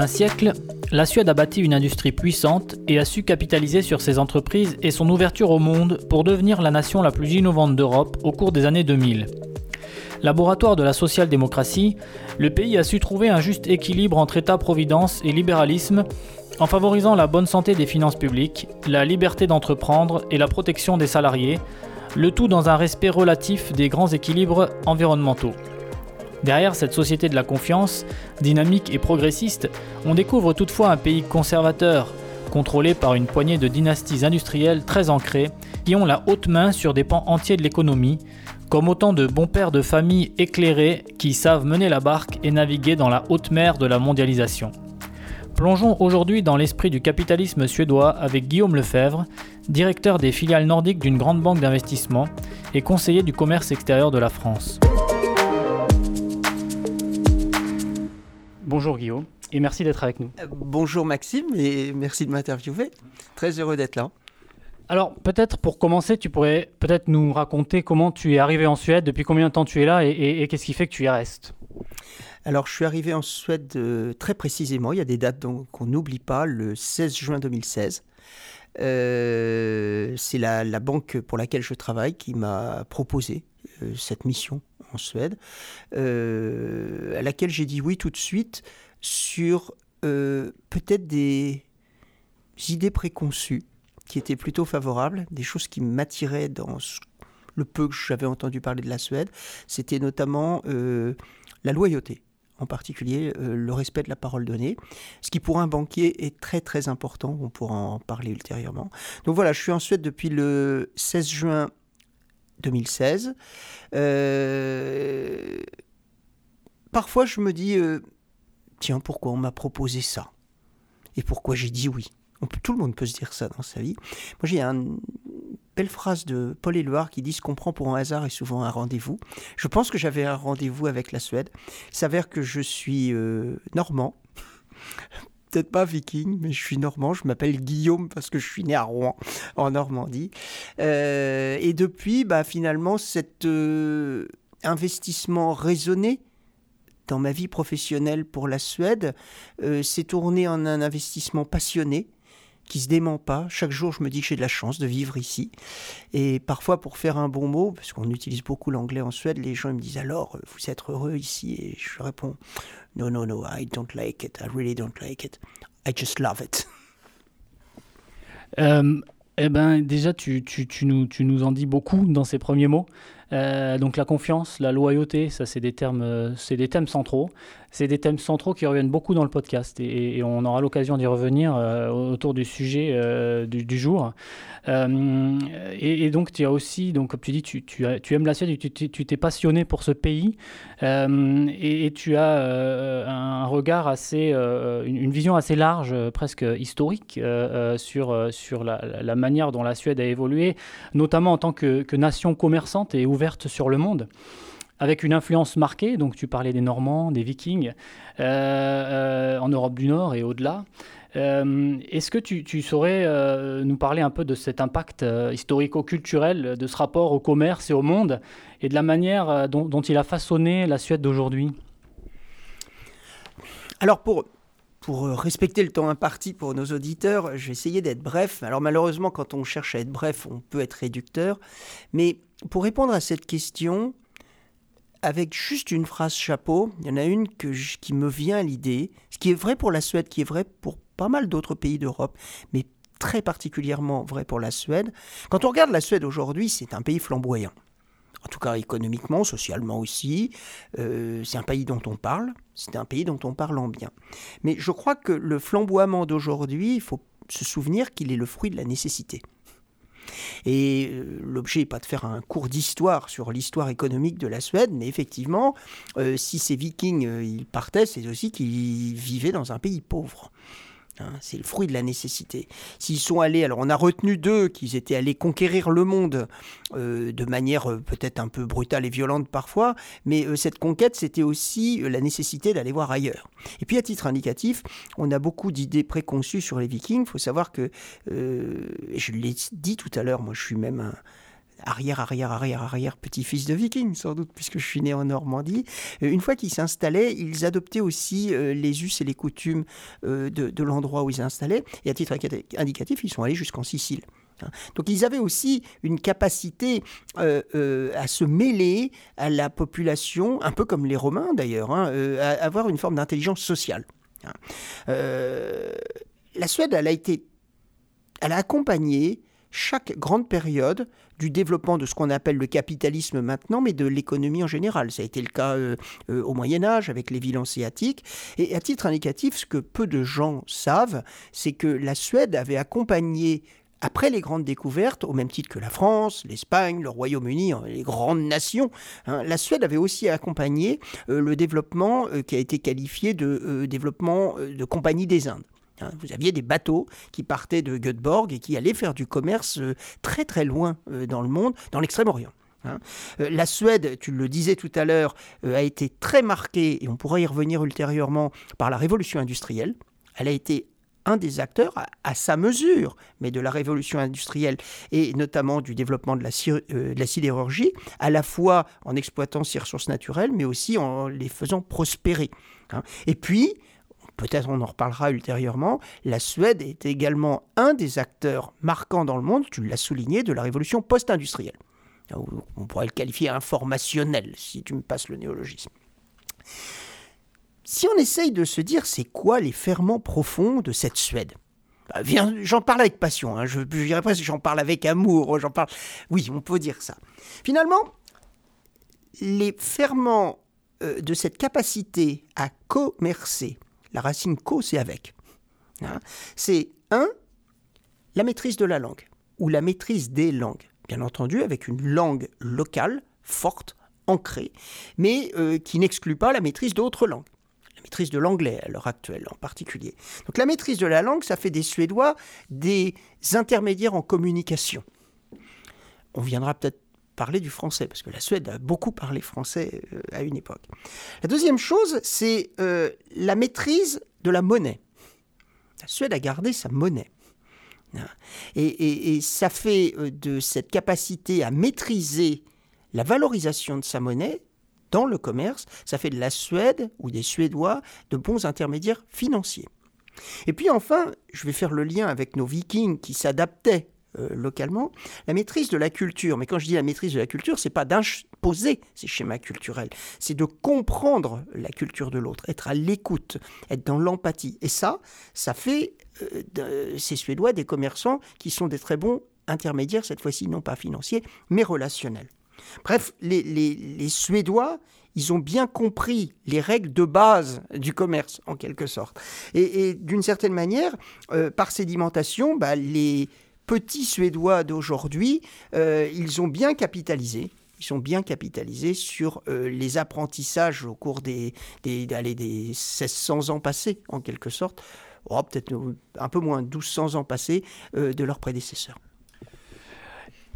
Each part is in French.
un siècle, la Suède a bâti une industrie puissante et a su capitaliser sur ses entreprises et son ouverture au monde pour devenir la nation la plus innovante d'Europe au cours des années 2000. Laboratoire de la social-démocratie, le pays a su trouver un juste équilibre entre État-providence et libéralisme en favorisant la bonne santé des finances publiques, la liberté d'entreprendre et la protection des salariés, le tout dans un respect relatif des grands équilibres environnementaux. Derrière cette société de la confiance, dynamique et progressiste, on découvre toutefois un pays conservateur, contrôlé par une poignée de dynasties industrielles très ancrées, qui ont la haute main sur des pans entiers de l'économie, comme autant de bons pères de famille éclairés qui savent mener la barque et naviguer dans la haute mer de la mondialisation. Plongeons aujourd'hui dans l'esprit du capitalisme suédois avec Guillaume Lefebvre, directeur des filiales nordiques d'une grande banque d'investissement et conseiller du commerce extérieur de la France. Bonjour Guillaume et merci d'être avec nous. Euh, bonjour Maxime et merci de m'interviewer. Très heureux d'être là. Alors peut-être pour commencer, tu pourrais peut-être nous raconter comment tu es arrivé en Suède, depuis combien de temps tu es là et, qu'est-ce qui fait que tu y restes? Alors, je suis arrivé en Suède euh, très précisément, il y a des dates qu'on n'oublie pas, le 16 juin 2016. Euh, c'est la, banque pour laquelle je travaille qui m'a proposé cette mission en Suède, euh, à laquelle j'ai dit oui tout de suite sur euh, peut-être des idées préconçues qui étaient plutôt favorables, des choses qui m'attiraient dans le peu que j'avais entendu parler de la Suède. C'était notamment euh, la loyauté en particulier le respect de la parole donnée, ce qui pour un banquier est très très important, on pourra en parler ultérieurement. Donc voilà, je suis en Suède depuis le 16 juin 2016. Euh, parfois, je me dis, euh, tiens, pourquoi on m'a proposé ça? Et pourquoi j'ai dit oui? On peut, Tout le monde peut se dire ça dans sa vie. Moi, j'ai une belle phrase de Paul Éluard qui dit Ce qu'on prend pour un hasard est souvent un rendez-vous. Je pense que j'avais un rendez-vous avec la Suède. Il s'avère que je suis euh, normand peut-être pas viking, mais je suis normand. Je m'appelle Guillaume parce que je suis né à Rouen, en Normandie. Euh, et depuis, bah, finalement, cet euh, investissement raisonné dans ma vie professionnelle pour la Suède euh, s'est tourné en un investissement passionné qui se dément pas. Chaque jour, je me dis que j'ai de la chance de vivre ici. Et parfois, pour faire un bon mot, parce qu'on utilise beaucoup l'anglais en Suède, les gens me disent alors, vous êtes heureux ici? Et je réponds, no, no, no, I don't like it. I really don't like it. I just love it. Euh, eh ben, déjà, tu, nous en dis beaucoup dans ces premiers mots. Euh, donc la confiance, la loyauté, ça c'est des termes, euh, c'est des thèmes centraux. C'est des thèmes centraux qui reviennent beaucoup dans le podcast et, on aura l'occasion d'y revenir euh, autour du sujet du, jour. Et, donc tu as aussi, donc comme tu dis, tu, tu, aimes la Suède, tu t'es passionné pour ce pays et, tu as un regard assez, une, vision assez large, presque historique sur sur la, manière dont la Suède a évolué, notamment en tant que, nation commerçante et ouverte sur le monde avec une influence marquée, donc tu parlais des Normands, des Vikings, euh, euh, en Europe du Nord et au-delà. Euh, est-ce que tu, saurais nous parler un peu de cet impact historico-culturel, de ce rapport au commerce et au monde, et de la manière dont, il a façonné la Suède d'aujourd'hui? Alors pour, respecter le temps imparti pour nos auditeurs, je vais essayer d'être bref. Alors malheureusement, quand on cherche à être bref, on peut être réducteur. Mais pour répondre à cette question, avec juste une phrase chapeau, il y en a une qui me vient à l'idée, ce qui est vrai pour la Suède, qui est vrai pour pas mal d'autres pays d'Europe, mais très particulièrement vrai pour la Suède. Quand on regarde la Suède aujourd'hui, c'est un pays flamboyant. En tout cas économiquement, socialement aussi. Euh, c'est un pays dont on parle, c'est un pays dont on parle en bien. Mais je crois que le flamboiement d'aujourd'hui, il faut se souvenir qu'il est le fruit de la nécessité. Et euh, l'objet n'est pas de faire un cours d'histoire sur l'histoire économique de la Suède, mais effectivement, euh, si ces vikings euh, ils partaient, c'est aussi qu'ils vivaient dans un pays pauvre. Hein, c'est le fruit de la nécessité. S'ils sont allés, alors on a retenu d'eux qu'ils étaient allés conquérir le monde euh, de manière euh, peut-être un peu brutale et violente parfois, mais euh, cette conquête, c'était aussi la nécessité d'aller voir ailleurs. Et puis à titre indicatif, on a beaucoup d'idées préconçues sur les Vikings. Il faut savoir que, je l'ai dit tout à l'heure, moi je suis même un arrière, arrière, arrière, arrière petit-fils de vikings, sans doute, puisque je suis né en Normandie. Une fois qu'ils s'installaient, ils adoptaient aussi les us et les coutumes de, l'endroit où ils s'installaient. Et à titre indicatif, ils sont allés jusqu'en Sicile. Hein. Donc ils avaient aussi une capacité euh, euh, à se mêler à la population, un peu comme les Romains d'ailleurs, hein, euh, à avoir une forme d'intelligence sociale. Hein. la Suède, a été, elle a accompagné chaque grande période du développement de ce qu'on appelle le capitalisme maintenant, mais de l'économie en général. Ça a été le cas au Moyen Âge avec les villes hanséatiques. Et à titre indicatif, ce que peu de gens savent, c'est que la Suède avait accompagné après les grandes découvertes, au même titre que la France, l'Espagne, le Royaume-Uni, hein, les grandes nations, hein, la Suède avait aussi accompagné euh, le développement euh, qui a été qualifié de euh, développement de compagnie des Indes. Hein. Vous aviez des bateaux qui partaient de Göteborg et qui allaient faire du commerce très très loin dans le monde, dans l'Extrême-Orient. La Suède, tu le disais tout à l'heure, a été très marquée, et on pourra y revenir ultérieurement, par la révolution industrielle. Elle a été un des acteurs à, sa mesure, mais de la révolution industrielle et notamment du développement de la, euh, de la, sidérurgie, à la fois en exploitant ses ressources naturelles, mais aussi en les faisant prospérer. Hein. Et puis, peut-être on en reparlera ultérieurement, la Suède est également un des acteurs marquants dans le monde, tu l'as souligné, de la révolution post-industrielle. On pourrait le qualifier informationnel, si tu me passes le néologisme. Si on essaye de se dire c'est quoi les ferments profonds de cette Suède? Bah, J'en parle avec passion, hein. je, je dirais presque j'en parle avec amour, j'en parle... Oui, on peut dire ça. Finalement, les ferments euh, de cette capacité à commercer, la racine co, c'est avec, hein, c'est un, la maîtrise de la langue, ou la maîtrise des langues, bien entendu avec une langue locale, forte, ancrée, mais euh, qui n'exclut pas la maîtrise d'autres langues la maîtrise de l'anglais à l'heure actuelle en particulier. Donc la maîtrise de la langue, ça fait des Suédois des intermédiaires en communication. On viendra peut-être parler du français, parce que la Suède a beaucoup parlé français euh, à une époque. La deuxième chose, c'est euh, la maîtrise de la monnaie. La Suède a gardé sa monnaie. et ça fait euh, de cette capacité à maîtriser la valorisation de sa monnaie dans le commerce, ça fait de la Suède ou des Suédois de bons intermédiaires financiers. Et puis enfin, je vais faire le lien avec nos vikings qui s'adaptaient localement, la maîtrise de la culture. Mais quand je dis la maîtrise de la culture, c'est pas d'imposer ces schémas culturels, c'est de comprendre la culture de l'autre, être à l'écoute, être dans l'empathie. Et ça, ça fait euh, ces Suédois des commerçants qui sont des très bons intermédiaires, cette fois-ci non pas financiers, mais relationnels. Bref, les, Suédois, ils ont bien compris les règles de base du commerce, en quelque sorte. Et, d'une certaine manière, euh, par sédimentation, bah, les petits Suédois d'aujourd'hui, euh, ils ont bien capitalisé. Ils sont bien capitalisés sur euh, les apprentissages au cours des, des, des 1600 ans passés, en quelque sorte, oh, peut-être un peu moins, 1200 ans passés, de leurs prédécesseurs.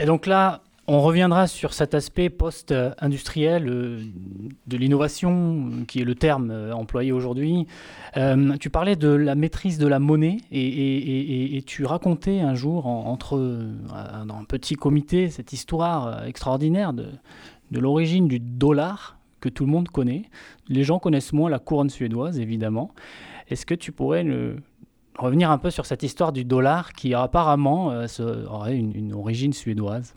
Et donc là, on reviendra sur cet aspect post-industriel euh, de l'innovation, qui est le terme euh, employé aujourd'hui. Euh, tu parlais de la maîtrise de la monnaie et, tu racontais un jour entre dans un petit comité cette histoire extraordinaire de, de l'origine du dollar que tout le monde connaît. Les gens connaissent moins la couronne suédoise, évidemment. Est-ce que tu pourrais revenir un peu sur cette histoire du dollar qui apparemment aurait une origine suédoise?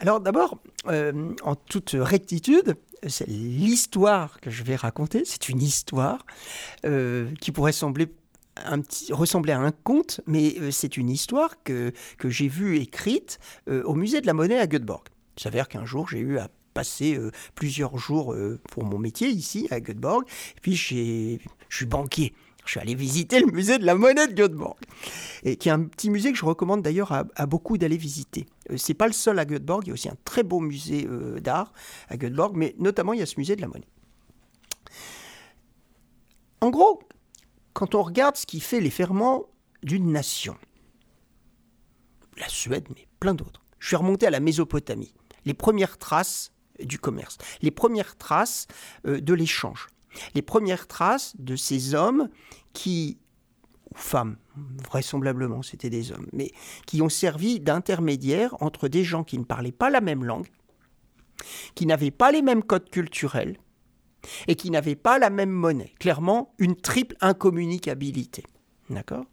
Alors d'abord, euh, en toute rectitude, c'est l'histoire que je vais raconter, c'est une histoire euh, qui pourrait sembler à un conte, mais euh, c'est une histoire que, que j'ai vue écrite au musée de la monnaie à Göteborg. Il s'avère qu'un jour, j'ai eu à passer plusieurs jours pour mon métier ici à Göteborg, et puis je suis banquier je suis allé visiter le musée de la monnaie de Göteborg, et qui est un petit musée que je recommande d'ailleurs à, beaucoup d'aller visiter. Euh, c'est pas le seul à Göteborg, il y a aussi un très beau musée euh, d'art à Göteborg, mais notamment il y a ce musée de la monnaie. En gros, quand on regarde ce qui fait les ferments d'une nation, la Suède, mais plein d'autres, je suis remonté à la Mésopotamie, les premières traces du commerce, les premières traces euh, de l'échange les premières traces de ces hommes qui, ou femmes, vraisemblablement c'était des hommes, mais qui ont servi d'intermédiaires entre des gens qui ne parlaient pas la même langue, qui n'avaient pas les mêmes codes culturels et qui n'avaient pas la même monnaie. Clairement, une triple incommunicabilité. D'accord?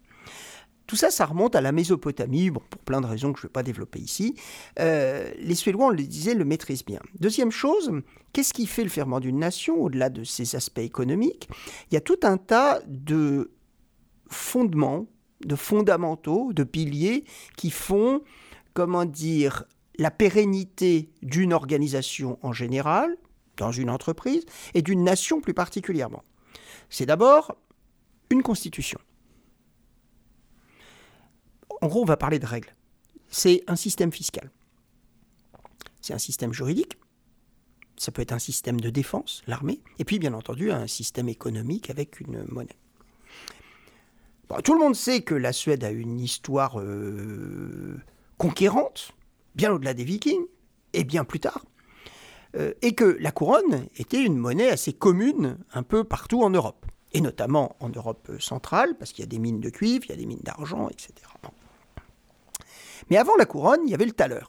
Tout ça, ça remonte à la Mésopotamie, bon, pour plein de raisons que je ne vais pas développer ici. Euh, les Suédois, on le disait, le maîtrisent bien. Deuxième chose, qu'est-ce qui fait le ferment d'une nation, au-delà de ses aspects économiques? Il y a tout un tas de fondements, de fondamentaux, de piliers qui font, comment dire, la pérennité d'une organisation en général, dans une entreprise, et d'une nation plus particulièrement. C'est d'abord une constitution. En gros, on va parler de règles. C'est un système fiscal. C'est un système juridique. Ça peut être un système de défense, l'armée. Et puis, bien entendu, un système économique avec une monnaie. Tout le monde sait que la Suède a une histoire euh, conquérante, bien au-delà des Vikings, et bien plus tard. Euh, et que la couronne était une monnaie assez commune un peu partout en Europe, et notamment en Europe centrale, parce qu'il y a des mines de cuivre, il y a des mines d'argent, etc. Mais avant la couronne, il y avait le thaler.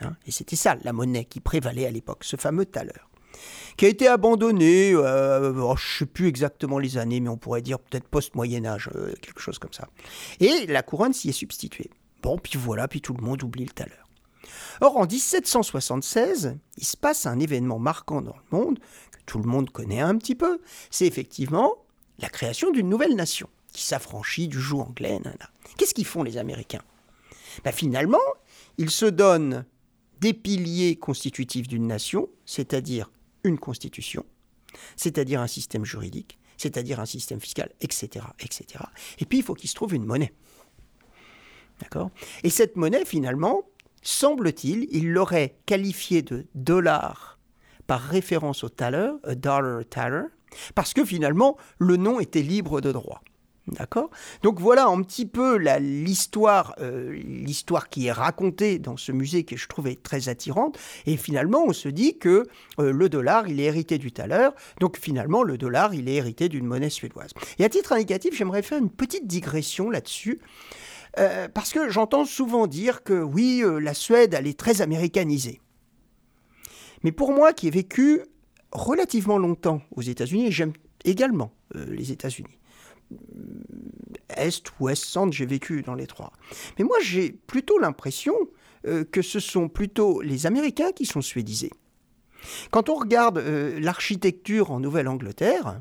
Hein, et c'était ça, la monnaie qui prévalait à l'époque, ce fameux thaler. Qui a été abandonné, euh, oh, je ne sais plus exactement les années, mais on pourrait dire peut-être post-Moyen-Âge, euh, quelque chose comme ça. Et la couronne s'y est substituée. Bon, puis voilà, puis tout le monde oublie le thaler. Or, en 1776, il se passe un événement marquant dans le monde, que tout le monde connaît un petit peu. C'est effectivement la création d'une nouvelle nation, qui s'affranchit du joug anglais. Qu'est-ce qu'ils font les Américains? Bah, finalement, il se donne des piliers constitutifs d'une nation, c'est-à-dire une constitution, c'est-à-dire un système juridique, c'est-à-dire un système fiscal, etc., etc. Et puis, il faut qu'il se trouve une monnaie. D'accord? Et cette monnaie, finalement, semble-t-il, il l'aurait qualifiée de dollar par référence au thaler, a dollar thaler, parce que finalement, le nom était libre de droit. D'accord? Donc voilà un petit peu l'histoire euh, l'histoire qui est racontée dans ce musée que je trouvais très attirante. Et finalement, on se dit que euh, le dollar, il est hérité du thaler. Donc finalement, le dollar, il est hérité d'une monnaie suédoise. Et à titre indicatif, j'aimerais faire une petite digression là-dessus. Euh, parce que j'entends souvent dire que oui, la Suède, elle est très américanisée. Mais pour moi, qui ai vécu relativement longtemps aux États-Unis, j'aime également les États-Unis, est, ouest, centre, j'ai vécu dans les trois. Mais moi, j'ai plutôt l'impression euh, que ce sont plutôt les Américains qui sont suédisés. Quand on regarde euh, l'architecture en Nouvelle-Angleterre,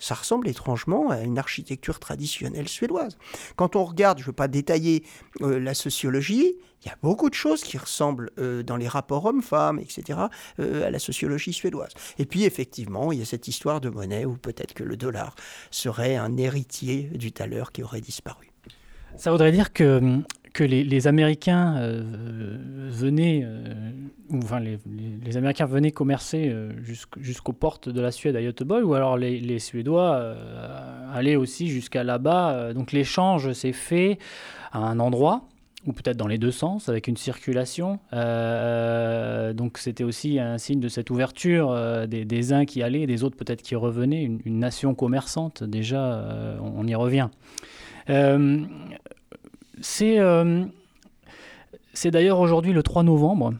ça ressemble étrangement à une architecture traditionnelle suédoise. Quand on regarde, je ne veux pas détailler euh, la sociologie, il y a beaucoup de choses qui ressemblent euh, dans les rapports hommes-femmes, etc., euh, à la sociologie suédoise. Et puis effectivement, il y a cette histoire de monnaie où peut-être que le dollar serait un héritier du thaler qui aurait disparu. Ça voudrait dire que que les, Américains euh, venaient, euh, enfin les, Américains venaient commercer euh, jusqu'aux portes de la Suède à Göteborg, ou alors les, Suédois allaient aussi jusqu'à là-bas. Donc l'échange s'est fait à un endroit, ou peut-être dans les deux sens, avec une circulation. donc c'était aussi un signe de cette ouverture des, uns qui allaient, des autres peut-être qui revenaient, une, une nation commerçante, déjà, on, y revient. Euh, c'est d'ailleurs aujourd'hui le 3 novembre.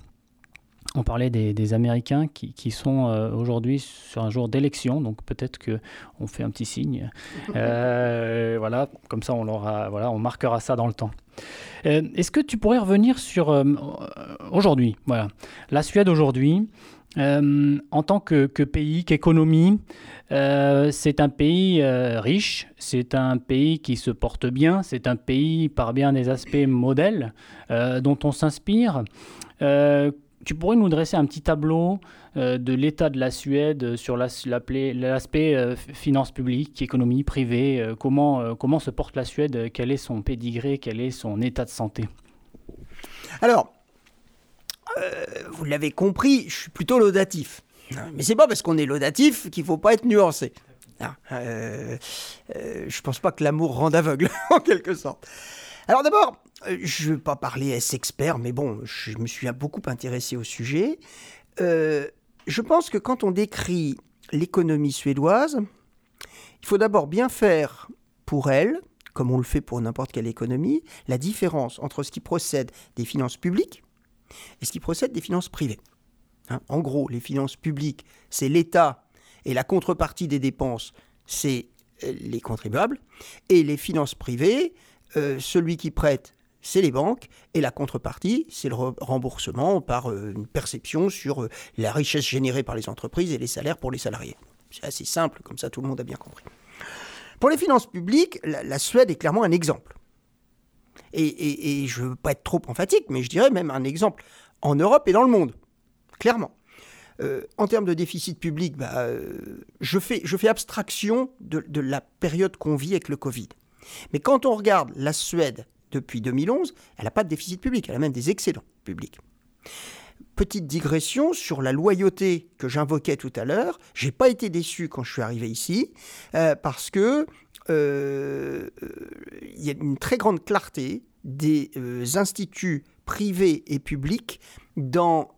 On parlait des, Américains qui, sont euh, aujourd'hui sur un jour d'élection, donc peut-être qu'on fait un petit signe. Euh, voilà, comme ça on, voilà, on marquera ça dans le temps. Est-ce que tu pourrais revenir sur aujourd'hui voilà. La Suède aujourd'hui, euh, en tant que, pays, qu'économie, euh, c'est un pays euh, riche, c'est un pays qui se porte bien, c'est un pays par bien des aspects modèles dont on s'inspire. tu pourrais nous dresser un petit tableau de l'état de la Suède sur l'aspect finances publiques, économie privée, comment, comment se porte la Suède, quel est son pédigré, quel est son état de santé? Alors, euh, vous l'avez compris, je suis plutôt laudatif. Mais c'est pas parce qu'on est laudatif qu'il faut pas être nuancé. Ah, euh, euh, je pense pas que l'amour rende aveugle, en quelque sorte. Alors d'abord, je ne vais pas parler ex-expert, mais bon, je me suis beaucoup intéressé au sujet. je pense que quand on décrit l'économie suédoise, il faut d'abord bien faire pour elle, comme on le fait pour n'importe quelle économie, la différence entre ce qui procède des finances publiques et ce qui procède des finances privées. Hein, en gros, les finances publiques, c'est l'État et la contrepartie des dépenses, c'est euh, les contribuables. Et les finances privées, euh, celui qui prête, c'est les banques, et la contrepartie, c'est le remboursement par euh, une perception sur la richesse générée par les entreprises et les salaires pour les salariés. C'est assez simple, comme ça tout le monde a bien compris. Pour les finances publiques, la, Suède est clairement un exemple. Et, je ne veux pas être trop emphatique, mais je dirais même un exemple en Europe et dans le monde, clairement. Euh, en termes de déficit public, bah, euh, je, fais, je fais abstraction de, la période qu'on vit avec le Covid. Mais quand on regarde la Suède depuis 2011, elle n'a pas de déficit public, elle a même des excédents publics. Petite digression sur la loyauté que j'invoquais tout à l'heure. J'ai pas été déçu quand je suis arrivé ici euh, parce que il y a une très grande clarté des instituts privés et publics dans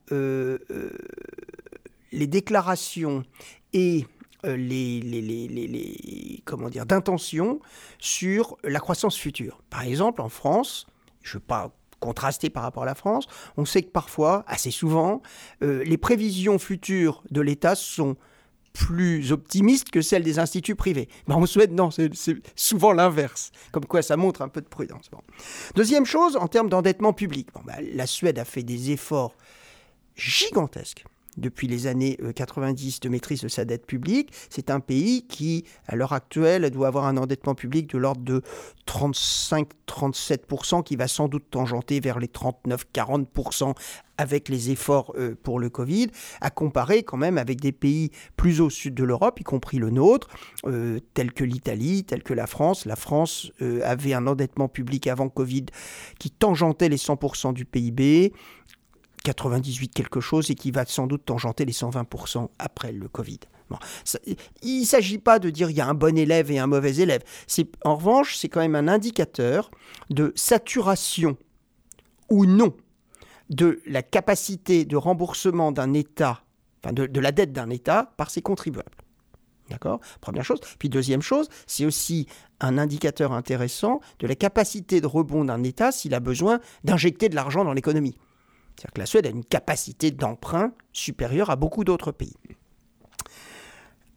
les déclarations et euh, les, comment dire d'intention sur la croissance future. Par exemple, en France, je ne veux pas contraster par rapport à la France, on sait que parfois, assez souvent, euh, les prévisions futures de l'État sont plus optimistes que celles des instituts privés. En Suède, non, c'est souvent l'inverse. Comme quoi, ça montre un peu de prudence. Deuxième chose, en termes d'endettement public, bon, bah, la Suède a fait des efforts gigantesques depuis les années 90 euh, de maîtrise de sa dette publique. C'est un pays qui, à l'heure actuelle, doit avoir un endettement public de l'ordre de 35-37%, qui va sans doute tangenter vers les 39-40% avec les efforts euh, pour le Covid, à comparer quand même avec des pays plus au sud de l'Europe, y compris le nôtre, euh, tels que l'Italie, tels que la France. La France avait un endettement public avant Covid qui tangentait les 100% du PIB. 98 quelque chose et qui va sans doute tangenter les 120% après le Covid. il ne s'agit pas de dire il y a un bon élève et un mauvais élève. En revanche, c'est quand même un indicateur de saturation ou non de la capacité de remboursement d'un État, enfin de la dette d'un État par ses contribuables. D'accord? Première chose. Puis deuxième chose, c'est aussi un indicateur intéressant de la capacité de rebond d'un État s'il a besoin d'injecter de l'argent dans l'économie. C'est-à-dire que la Suède a une capacité d'emprunt supérieure à beaucoup d'autres pays.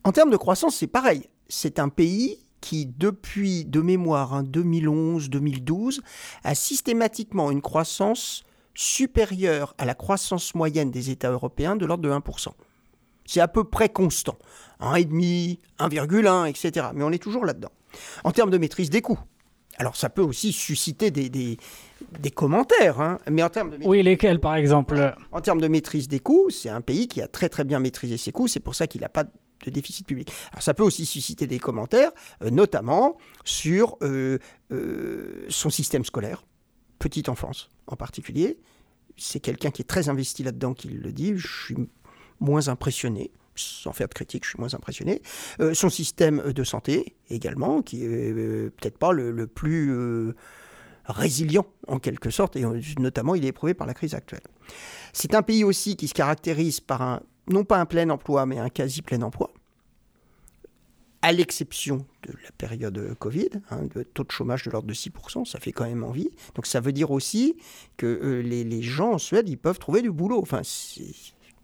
En termes de croissance, c'est pareil. C'est un pays qui, depuis de mémoire 2011-2012, hein, a systématiquement une croissance supérieure à la croissance moyenne des États européens de l'ordre de 1%. C'est à peu près constant. 1,5, 1,1, etc. Mais on est toujours là-dedans. En termes de maîtrise des coûts, alors ça peut aussi susciter des, des, commentaires, hein. mais en termes de oui lesquels par exemple? En termes de maîtrise des coûts, c'est un pays qui a très très bien maîtrisé ses coûts, c'est pour ça qu'il n'a pas de déficit public. Alors ça peut aussi susciter des commentaires, euh, notamment sur euh, euh, son système scolaire, petite enfance en particulier. C'est quelqu'un qui est très investi là-dedans qui le dit. Je suis moins impressionné sans faire de critique, je suis moins impressionné. Euh, son système de santé également, qui est euh, peut-être pas le, plus euh, résilient en quelque sorte, et notamment il est éprouvé par la crise actuelle. C'est un pays aussi qui se caractérise par un, non pas un plein emploi, mais un quasi plein emploi, à l'exception de la période Covid, hein, de taux de chômage de l'ordre de 6%, ça fait quand même envie. Donc ça veut dire aussi que les, les, gens en Suède, ils peuvent trouver du boulot. Enfin,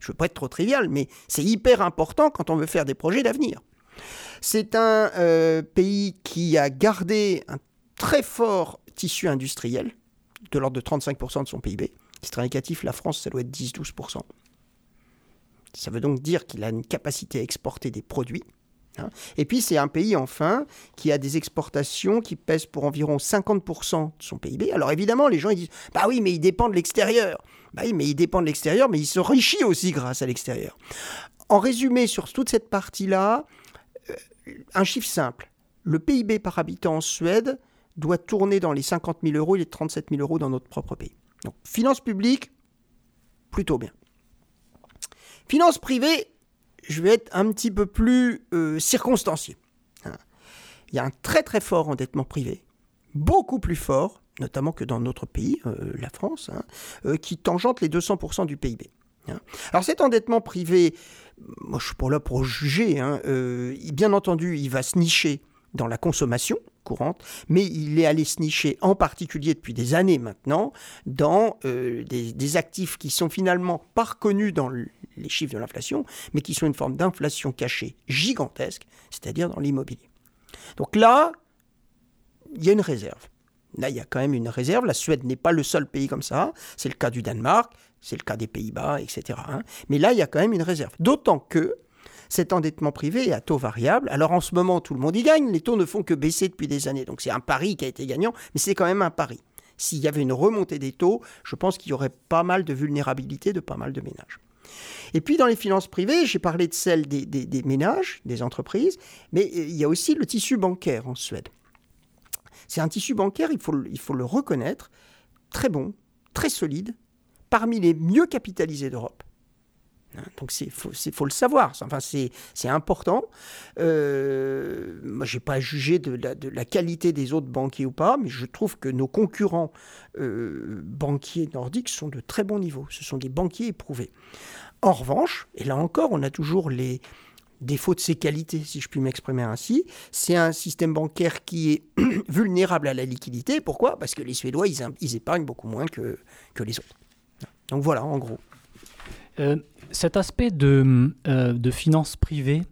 je ne veux pas être trop trivial, mais c'est hyper important quand on veut faire des projets d'avenir. C'est un euh, pays qui a gardé un très fort tissu industriel, de l'ordre de 35% de son PIB. C'est très négatif, la France, ça doit être 10-12%. Ça veut donc dire qu'il a une capacité à exporter des produits. Hein. Et puis c'est un pays, enfin, qui a des exportations qui pèsent pour environ 50% de son PIB. Alors évidemment, les gens ils disent, bah oui, mais il dépend de l'extérieur. Bah oui, mais il dépend de l'extérieur, mais il s'enrichit aussi grâce à l'extérieur. En résumé, sur toute cette partie-là, euh, un chiffre simple. Le PIB par habitant en Suède doit tourner dans les 50 000 euros et les 37 000 euros dans notre propre pays. Donc, finances publiques, plutôt bien. Finances privées, je vais être un petit peu plus euh, circonstancié. Hein. Il y a un très très fort endettement privé, beaucoup plus fort, notamment que dans notre pays, euh, la France, hein, euh, qui tangente les 200% du PIB. Hein. Alors cet endettement privé, moi je suis pas là pour juger, bien entendu il va se nicher dans la consommation, courante, mais il est allé se nicher, en particulier depuis des années maintenant, dans euh, des, actifs qui sont finalement pas reconnus dans les chiffres de l'inflation, mais qui sont une forme d'inflation cachée gigantesque, c'est-à-dire dans l'immobilier. Donc là, il y a une réserve. Là, il y a quand même une réserve. La Suède n'est pas le seul pays comme ça. C'est le cas du Danemark, c'est le cas des Pays-Bas, etc. Hein. Mais là, il y a quand même une réserve. D'autant que cet endettement privé est à taux variable. Alors en ce moment, tout le monde y gagne. Les taux ne font que baisser depuis des années. Donc c'est un pari qui a été gagnant, mais c'est quand même un pari. S'il y avait une remontée des taux, je pense qu'il y aurait pas mal de vulnérabilité de pas mal de ménages. Et puis dans les finances privées, j'ai parlé de celles des, ménages, des entreprises, mais il y a aussi le tissu bancaire en Suède. C'est un tissu bancaire, il faut le reconnaître, très bon, très solide, parmi les mieux capitalisés d'Europe. Hein, donc il faut, le savoir, enfin, c'est important. Euh, moi, je n'ai pas jugé de la, de la, qualité des autres banquiers ou pas, mais je trouve que nos concurrents euh, banquiers nordiques sont de très bons niveaux. Ce sont des banquiers éprouvés. En revanche, et là encore, on a toujours les défauts de ses qualités, si je puis m'exprimer ainsi, c'est un système bancaire qui est vulnérable à la liquidité. Pourquoi? Parce que les Suédois, ils, épargnent beaucoup moins que les autres. Donc voilà, en gros. Euh, cet aspect de, euh, de finances privées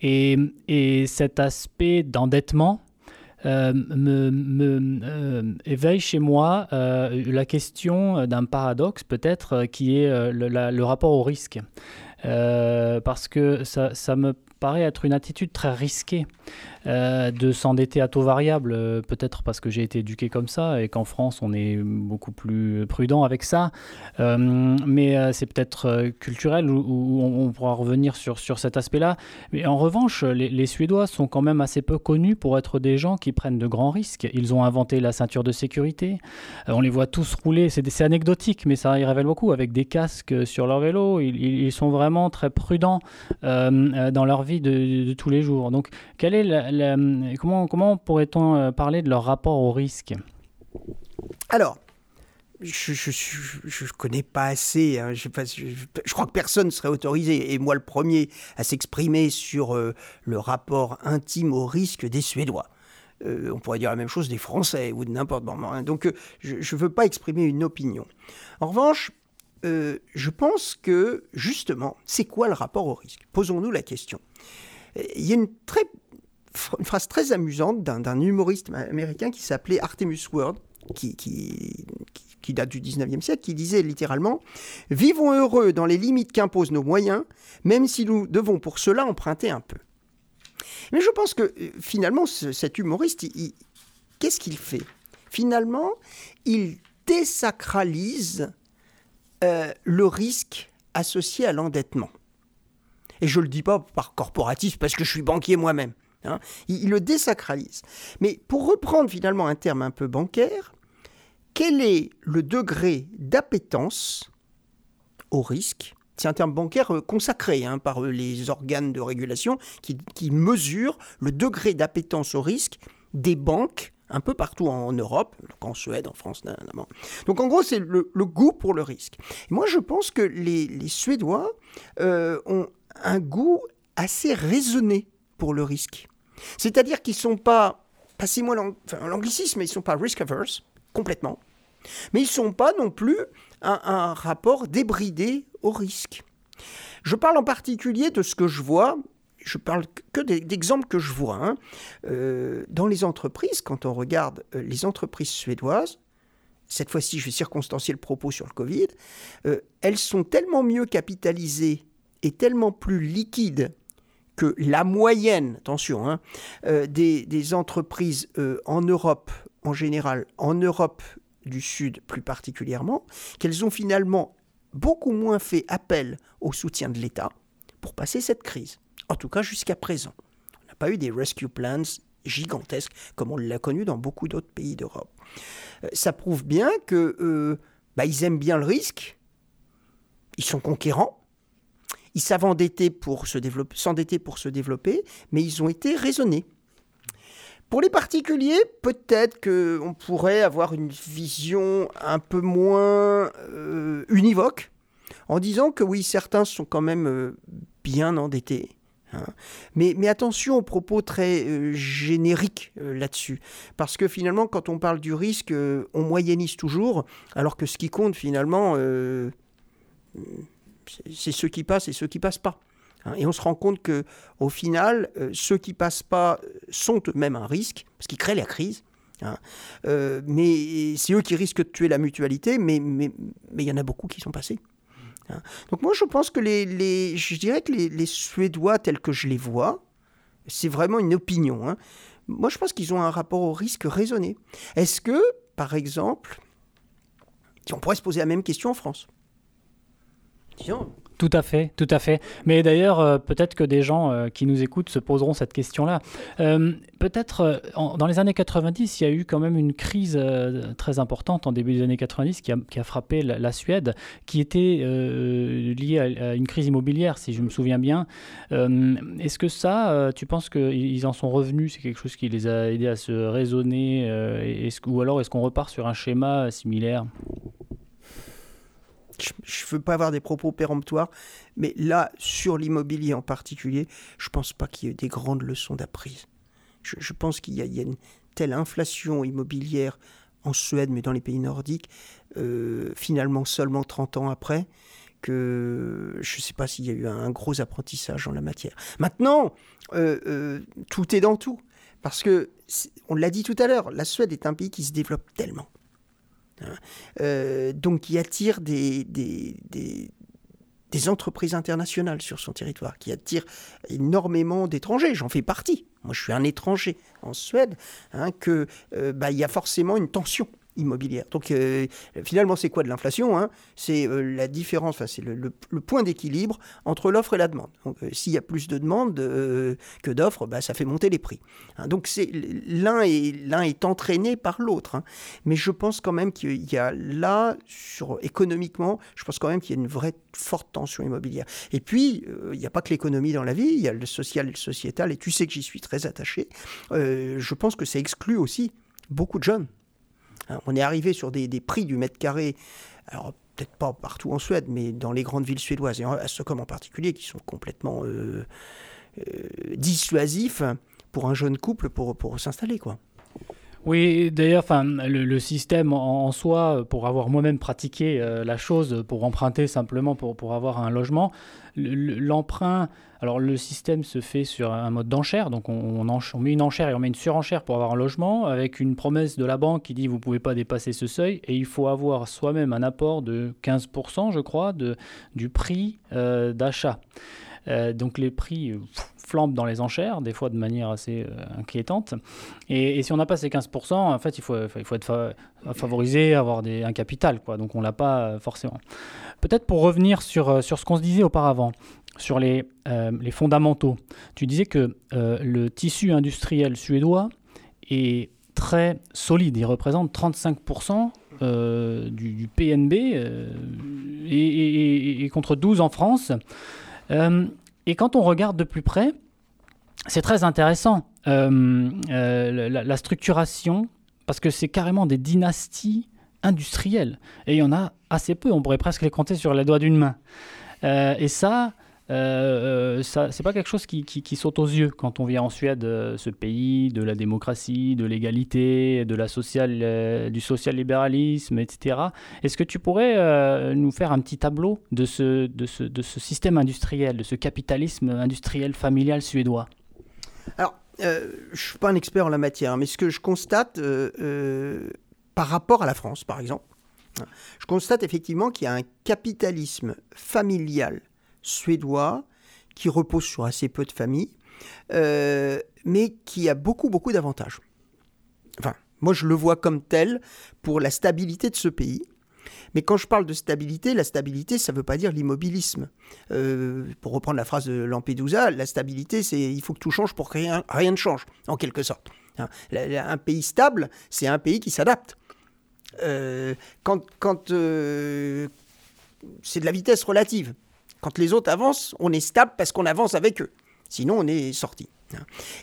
et, et cet aspect d'endettement euh, me, éveille chez moi la question d'un paradoxe peut-être qui est le, rapport au risque. parce que ça, me paraît être une attitude très risquée. Euh, de s'endetter à taux variable, euh, peut-être parce que j'ai été éduqué comme ça et qu'en France on est beaucoup plus prudent avec ça, euh, mais c'est peut-être culturel où, on, pourra revenir sur, sur cet aspect-là. Mais en revanche, les, Suédois sont quand même assez peu connus pour être des gens qui prennent de grands risques. Ils ont inventé la ceinture de sécurité, on les voit tous rouler, c'est anecdotique, mais ça y révèle beaucoup, avec des casques sur leur vélo, ils, sont vraiment très prudents dans leur vie de, tous les jours. Donc, comment, pourrait-on euh, parler de leur rapport au risque? Alors, je ne connais pas assez. Hein, je, crois que personne ne serait autorisé, et moi le premier, à s'exprimer sur euh, le rapport intime au risque des Suédois. Euh, on pourrait dire la même chose des Français ou de n'importe quoi. Hein. Donc, je ne veux pas exprimer une opinion. En revanche, je pense que, justement, c'est quoi le rapport au risque? Posons-nous la question. Il y a une phrase très amusante d'un humoriste américain qui s'appelait Artemus Ward, qui, date du 19e siècle, qui disait littéralement Vivons heureux dans les limites qu'imposent nos moyens, même si nous devons pour cela emprunter un peu. Mais je pense que euh, finalement, cet humoriste, qu'est-ce qu'il fait? Finalement, il désacralise euh, le risque associé à l'endettement. Et je ne le dis pas par corporatisme parce que je suis banquier moi-même. Hein. il, le désacralise. Mais pour reprendre finalement un terme un peu bancaire, quel est le degré d'appétence au risque? C'est un terme bancaire euh, consacré hein, par euh, les organes de régulation qui, mesurent le degré d'appétence au risque des banques un peu partout en Europe, en Suède, en France notamment. Donc en gros, c'est le, goût pour le risque. moi, je pense que les, Suédois euh, ont un goût assez raisonné pour le risque. C'est-à-dire qu'ils ne sont pas, passez-moi l'anglicisme, ils ne sont pas risk averse, complètement, mais ils ne sont pas non plus un, un rapport débridé au risque. Je parle en particulier de ce que je vois, je parle que d'exemples que je vois. Hein. Euh, dans les entreprises, quand on regarde euh, les entreprises suédoises, cette fois-ci je vais circonstancier le propos sur le Covid, euh, elles sont tellement mieux capitalisées et tellement plus liquides que la moyenne, attention, hein, des, entreprises en Europe en général, en Europe du Sud plus particulièrement, qu'elles ont finalement beaucoup moins fait appel au soutien de l'État pour passer cette crise. En tout cas jusqu'à présent. On n'a pas eu des rescue plans gigantesques comme on l'a connu dans beaucoup d'autres pays d'Europe. Euh, ça prouve bien que bah, ils aiment bien le risque, ils sont conquérants, ils savent endetter pour se développer, s'endetter pour se développer, mais ils ont été raisonnés. Pour les particuliers, peut-être qu'on pourrait avoir une vision un peu moins euh, univoque, en disant que oui, certains sont quand même euh, bien endettés. Hein. Mais, attention aux propos très euh, génériques euh, là-dessus. Parce que finalement, quand on parle du risque, euh, on moyennise toujours, alors que ce qui compte finalement, c'est ceux qui passent et ceux qui passent pas. Hein. Et on se rend compte que au final, ceux qui passent pas sont eux-mêmes un risque, parce qu'ils créent la crise. Hein. mais c'est eux qui risquent de tuer la mutualité, mais il y en a beaucoup qui sont passés. Hein. Donc moi, je pense que les, je dirais que les, Suédois, tels que je les vois, c'est vraiment une opinion. Hein. Moi, je pense qu'ils ont un rapport au risque raisonné. Est-ce que, par exemple, on pourrait se poser la même question en France? Disons, tout à fait, tout à fait. Mais d'ailleurs, euh, peut-être que des gens euh, qui nous écoutent se poseront cette question-là. Euh, peut-être dans les années 90, il y a eu quand même une crise très importante en début des années 90 qui a, frappé la, Suède, qui était liée à, une crise immobilière, si je me souviens bien. est-ce que ça, tu penses qu'ils en sont revenus? C'est quelque chose qui les a aidés à se raisonner Ou alors est-ce qu'on repart sur un schéma similaire? Je ne veux pas avoir des propos péremptoires, mais là, sur l'immobilier en particulier, je ne pense pas qu'il y ait des grandes leçons d'apprise. Je, pense qu'il y, a une telle inflation immobilière en Suède, mais dans les pays nordiques, euh, finalement seulement 30 ans après, que je ne sais pas s'il y a eu un, gros apprentissage en la matière. Maintenant, euh, euh, tout est dans tout. Parce que, on l'a dit tout à l'heure, la Suède est un pays qui se développe tellement Hein. Euh, donc qui attire des, des, des, entreprises internationales sur son territoire, qui attire énormément d'étrangers. J'en fais partie. Moi, je suis un étranger en Suède, hein, euh, bah, il y a forcément une tension immobilière. Donc euh, finalement, c'est quoi de l'inflation hein? C'est euh, la différence, enfin, c'est le, point d'équilibre entre l'offre et la demande. Euh, s'il y a plus de demandes que d'offres, bah, ça fait monter les prix. Hein. donc c'est l'un est l'un est entraîné par l'autre. Hein. Mais je pense quand même qu'il y a là, sur économiquement, je pense quand même qu'il y a une vraie forte tension immobilière. Et puis il n'y a pas que l'économie dans la vie, il y a le social et le sociétal. Et tu sais que j'y suis très attaché. je pense que ça exclut aussi beaucoup de jeunes. Hein, on est arrivé sur des, prix du mètre carré, alors peut-être pas partout en Suède, mais dans les grandes villes suédoises, et à Stockholm en particulier, qui sont complètement euh, euh, dissuasifs pour un jeune couple pour, pour s'installer. quoi. Oui, d'ailleurs, enfin, le, système en, soi, pour avoir moi-même pratiqué euh, la chose, pour emprunter simplement pour, pour avoir un logement, l'emprunt, alors le système se fait sur un mode d'enchère, donc on, met une enchère et on met une surenchère pour avoir un logement, avec une promesse de la banque qui dit vous ne pouvez pas dépasser ce seuil, et il faut avoir soi-même un apport de 15%, je crois, de, du prix euh, d'achat. Euh, donc les prix flambent dans les enchères, des fois de manière assez euh, inquiétante. Et, si on n'a pas ces 15%, en fait, il faut, il faut être favorisé, avoir un capital. Quoi. Donc on ne l'a pas euh, forcément. Peut-être pour revenir sur, euh, sur ce qu'on se disait auparavant, sur les, les fondamentaux. Tu disais que le tissu industriel suédois est très solide. Il représente 35% du, PNB et, contre 12 en France. Et quand on regarde de plus près, c'est très intéressant, euh, euh, la, structuration, parce que c'est carrément des dynasties industrielles. Et il y en a assez peu, on pourrait presque les compter sur les doigts d'une main. Euh, et ça, euh, c'est pas quelque chose qui, qui, saute aux yeux quand on vient en Suède, ce pays de la démocratie, de l'égalité, de la social, du social-libéralisme, etc. Est-ce que tu pourrais nous faire un petit tableau de ce, de, ce, de ce système industriel, de ce capitalisme industriel familial suédois? Alors, euh, je ne suis pas un expert en la matière, mais ce que je constate euh, euh, par rapport à la France, par exemple, je constate effectivement qu'il y a un capitalisme familial suédois qui repose sur assez peu de familles, mais qui a beaucoup, beaucoup d'avantages. Enfin, moi, je le vois comme tel pour la stabilité de ce pays. Mais quand je parle de stabilité, la stabilité, ça ne veut pas dire l'immobilisme. Euh, pour reprendre la phrase de Lampedusa, la stabilité, c'est il faut que tout change pour que rien, ne change, en quelque sorte. Hein, un pays stable, c'est un pays qui s'adapte. Euh, quand, euh, c'est de la vitesse relative. Quand les autres avancent, on est stable parce qu'on avance avec eux. Sinon, on est sorti.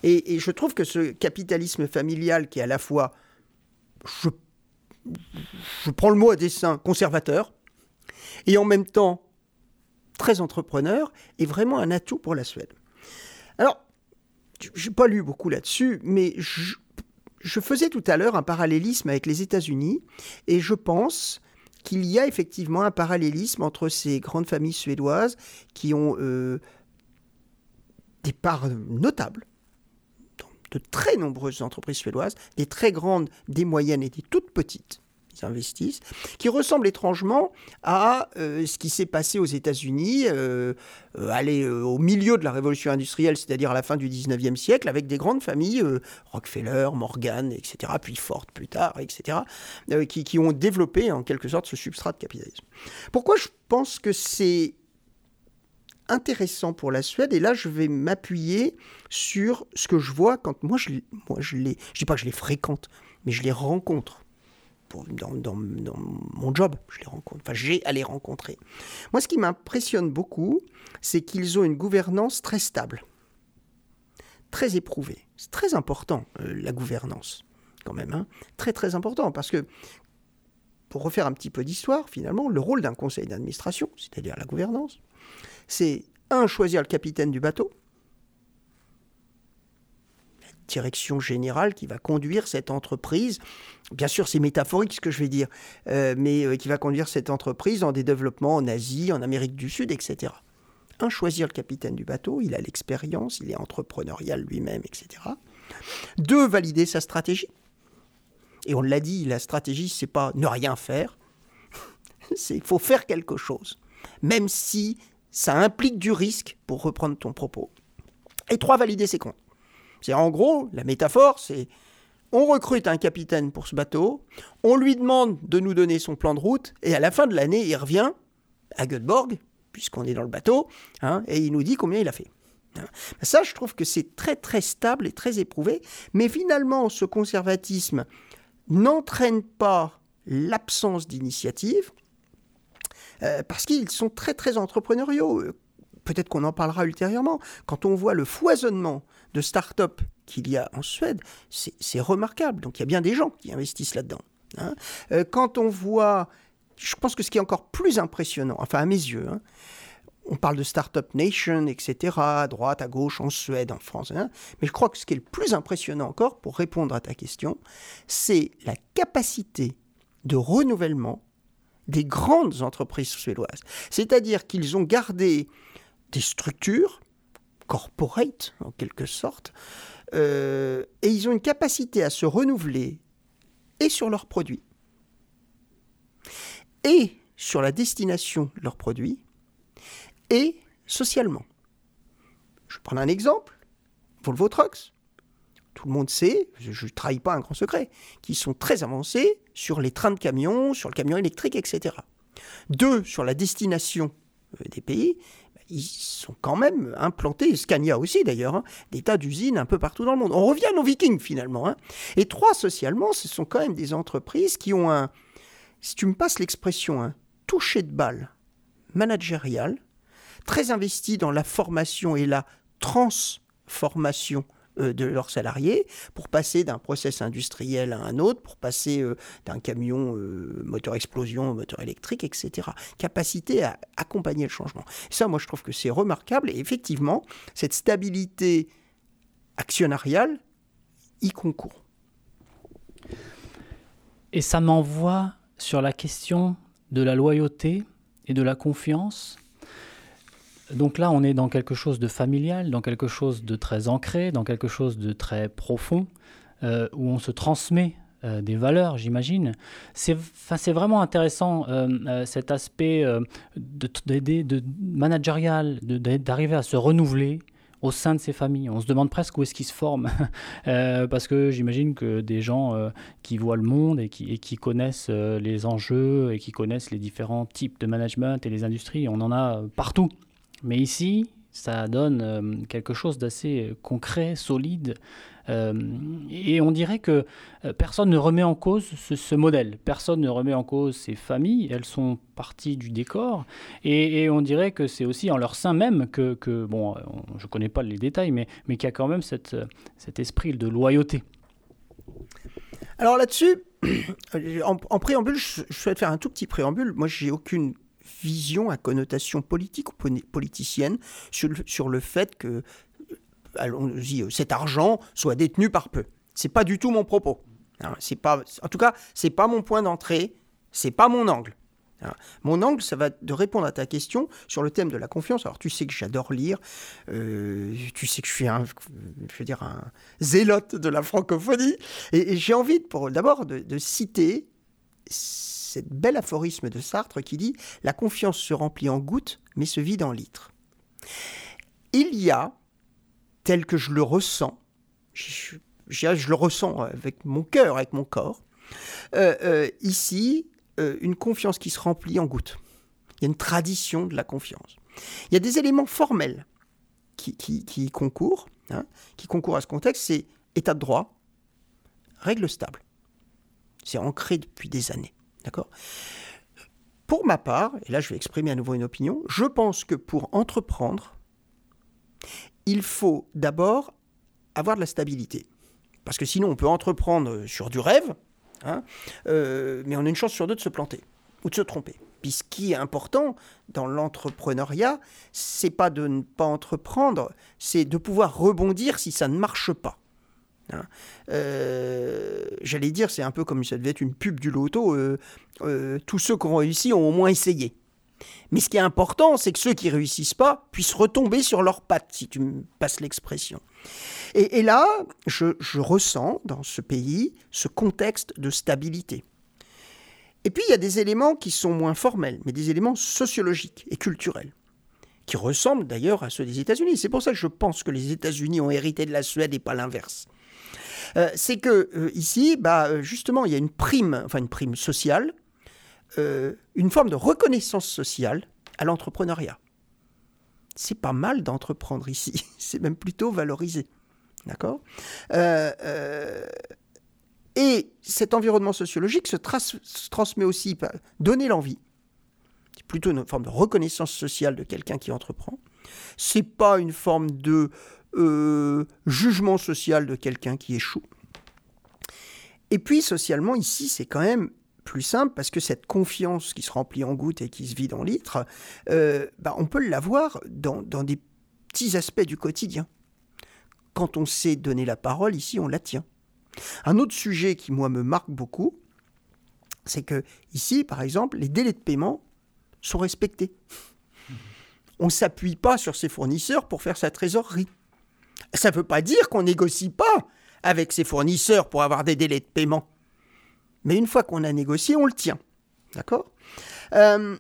Et, je trouve que ce capitalisme familial qui est à la fois, je prends le mot à dessein, conservateur, et en même temps très entrepreneur, est vraiment un atout pour la Suède. Alors, je n'ai pas lu beaucoup là-dessus, mais je faisais tout à l'heure un parallélisme avec les États-Unis, et je pense qu'il y a effectivement un parallélisme entre ces grandes familles suédoises qui ont euh, des parts notables dans de très nombreuses entreprises suédoises, des très grandes, des moyennes et des toutes petites, investissent, qui ressemble étrangement à euh, ce qui s'est passé aux États-Unis, euh, euh, aller au milieu de la révolution industrielle, c'est-à-dire à la fin du 19e siècle, avec des grandes familles, Rockefeller, Morgan, etc., puis Ford plus tard, etc., qui, qui ont développé en quelque sorte ce substrat de capitalisme. Pourquoi je pense que c'est intéressant pour la Suède. Et là, je vais m'appuyer sur ce que je vois quand moi je, moi, je les, je dis pas que je les fréquente, mais je les rencontre dans, mon job, je les rencontre. Enfin, j'ai à les rencontrer. Moi, ce qui m'impressionne beaucoup, c'est qu'ils ont une gouvernance très stable, très éprouvée. C'est très important, euh, la gouvernance, quand même. Hein. Très, très important, parce que, pour refaire un petit peu d'histoire, finalement, le rôle d'un conseil d'administration, c'est-à-dire la gouvernance, c'est, un, choisir le capitaine du bateau, direction générale qui va conduire cette entreprise. Bien sûr, c'est métaphorique ce que je vais dire, euh, mais euh, qui va conduire cette entreprise dans des développements en Asie, en Amérique du Sud, etc. Un, choisir le capitaine du bateau, il a l'expérience, il est entrepreneurial lui-même, etc. Deux, valider sa stratégie. Et on l'a dit, la stratégie, c'est pas ne rien faire. Il faut faire quelque chose, même si ça implique du risque, pour reprendre ton propos. Et trois, valider ses comptes. C'est en gros, la métaphore, c'est on recrute un capitaine pour ce bateau, on lui demande de nous donner son plan de route, et à la fin de l'année, il revient à Göteborg, puisqu'on est dans le bateau, hein, et il nous dit combien il a fait. Hein. Ça, je trouve que c'est très très stable et très éprouvé, mais finalement, ce conservatisme n'entraîne pas l'absence d'initiative, euh, parce qu'ils sont très très entrepreneuriaux. Peut-être qu'on en parlera ultérieurement. Quand on voit le foisonnement de start-up qu'il y a en Suède, c'est remarquable. Donc il y a bien des gens qui investissent là-dedans. Hein. Euh, quand on voit, je pense que ce qui est encore plus impressionnant, enfin à mes yeux, hein, on parle de Startup Nation, etc., à droite, à gauche, en Suède, en France, hein, mais je crois que ce qui est le plus impressionnant encore, pour répondre à ta question, c'est la capacité de renouvellement des grandes entreprises suédoises. C'est-à-dire qu'ils ont gardé des structures corporate, en quelque sorte, euh, et ils ont une capacité à se renouveler et sur leurs produits, et sur la destination de leurs produits, et socialement. Je prends un exemple, Volvo Trucks. Tout le monde sait, je ne trahis pas un grand secret, qu'ils sont très avancés sur les trains de camions, sur le camion électrique, etc. Deux, sur la destination euh, des pays, ils sont quand même implantés, Scania aussi d'ailleurs, hein, des tas d'usines un peu partout dans le monde. On revient aux Vikings finalement. Hein. Et trois, socialement, ce sont quand même des entreprises qui ont un, si tu me passes l'expression, un toucher de balle managérial, très investi dans la formation et la transformation de leurs salariés pour passer d'un process industriel à un autre, pour passer euh, d'un camion euh, moteur explosion au moteur électrique, etc. Capacité à accompagner le changement. ça, moi, je trouve que c'est remarquable. Et effectivement, cette stabilité actionnariale y concourt. Et ça m'envoie sur la question de la loyauté et de la confiance donc là, on est dans quelque chose de familial, dans quelque chose de très ancré, dans quelque chose de très profond, euh, où on se transmet euh, des valeurs, j'imagine. C'est vraiment intéressant euh, cet aspect de, de, managérial, d'arriver à se renouveler au sein de ces familles. On se demande presque où est-ce qu'ils se forment, parce que j'imagine que des gens qui voient le monde et qui connaissent les enjeux et qui connaissent les différents types de management et les industries, on en a partout. Mais ici, ça donne euh, quelque chose d'assez concret, solide. Euh, et on dirait que euh, personne ne remet en cause ce, modèle. Personne ne remet en cause ces familles. Elles sont parties du décor. Et, on dirait que c'est aussi en leur sein même que, bon, je ne connais pas les détails, mais, mais qu'il y a quand même cette, cet esprit de loyauté. Alors là-dessus, en, en, préambule, je, je souhaite faire un tout petit préambule. Moi, j'ai aucune vision à connotation politique ou politicienne sur le, sur le fait que allons-y, cet argent soit détenu par peu. C'est pas du tout mon propos. Hein, c'est pas, en tout cas, c'est pas mon point d'entrée, c'est pas mon angle. Hein, mon angle, ça va de répondre à ta question sur le thème de la confiance. Alors, tu sais que j'adore lire, euh, tu sais que je suis un, je veux dire, un zélote de la francophonie, et, j'ai envie d'abord de citer cette bel aphorisme de Sartre qui dit La confiance se remplit en gouttes, mais se vide en litres. Il y a, tel que je le ressens, je, le ressens avec mon cœur, avec mon corps, euh, euh, ici, euh, une confiance qui se remplit en gouttes. Il y a une tradition de la confiance. Il y a des éléments formels qui, concourent, hein, qui concourent à ce contexte, c'est état de droit, règles stables. C'est ancré depuis des années. D'accord? Pour ma part, et là je vais exprimer à nouveau une opinion, je pense que pour entreprendre, il faut d'abord avoir de la stabilité. Parce que sinon, on peut entreprendre sur du rêve, hein, euh, mais on a une chance sur deux de se planter ou de se tromper. Puis ce qui est important dans l'entrepreneuriat, c'est pas de ne pas entreprendre, c'est de pouvoir rebondir si ça ne marche pas. Hein. Euh, j'allais dire, c'est un peu comme ça devait être une pub du loto. Euh, euh, tous ceux qui ont réussi ont au moins essayé. Mais ce qui est important, c'est que ceux qui réussissent pas puissent retomber sur leurs pattes, si tu me passes l'expression. Et, là, je, je, ressens dans ce pays ce contexte de stabilité. Et puis, il y a des éléments qui sont moins formels, mais des éléments sociologiques et culturels, qui ressemblent d'ailleurs à ceux des États-Unis. C'est pour ça que je pense que les États-Unis ont hérité de la Suède et pas l'inverse. Euh, c'est que euh, ici, bah, euh, justement, il y a une prime, enfin une prime sociale, une forme de reconnaissance sociale à l'entrepreneuriat. C'est pas mal d'entreprendre ici, c'est même plutôt valorisé. D'accord? Et cet environnement sociologique se, transmet aussi par donner l'envie. C'est plutôt une forme de reconnaissance sociale de quelqu'un qui entreprend. C'est pas une forme de euh, jugement social de quelqu'un qui échoue. Et puis socialement, ici, c'est quand même plus simple parce que cette confiance qui se remplit en gouttes et qui se vide en litres, bah, on peut l'avoir dans, dans des petits aspects du quotidien. Quand on sait donner la parole, ici, on la tient. Un autre sujet qui, moi, me marque beaucoup, c'est que ici, par exemple, les délais de paiement sont respectés. On ne s'appuie pas sur ses fournisseurs pour faire sa trésorerie. Ça ne veut pas dire qu'on négocie pas avec ses fournisseurs pour avoir des délais de paiement. Mais une fois qu'on a négocié, on le tient. D'accord? Euh,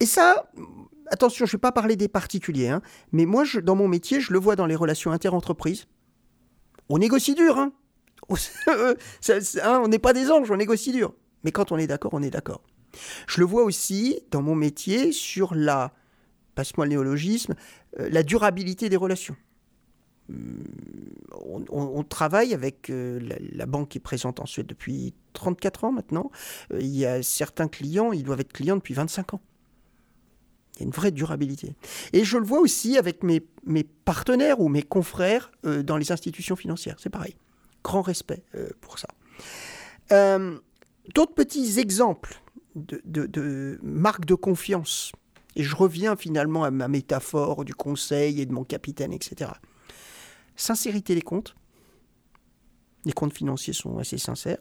Et ça, attention, je ne vais pas parler des particuliers, hein, mais moi, dans mon métier, je le vois dans les relations interentreprises. On négocie dur, hein. hein on n'est pas des anges, on négocie dur. Mais quand on est d'accord, on est d'accord. Je le vois aussi dans mon métier sur la, passe-moi le néologisme, euh, la durabilité des relations on, travaille avec euh, la, banque qui est présente en Suède depuis 34 ans maintenant. Euh, il y a certains clients, ils doivent être clients depuis 25 ans. Il y a une vraie durabilité. Et je le vois aussi avec mes, partenaires ou mes confrères euh, dans les institutions financières. C'est pareil. Grand respect pour ça. D'autres petits exemples de, de marques de confiance. Et je reviens finalement à ma métaphore du conseil et de mon capitaine, etc sincérité des comptes. Les comptes financiers sont assez sincères.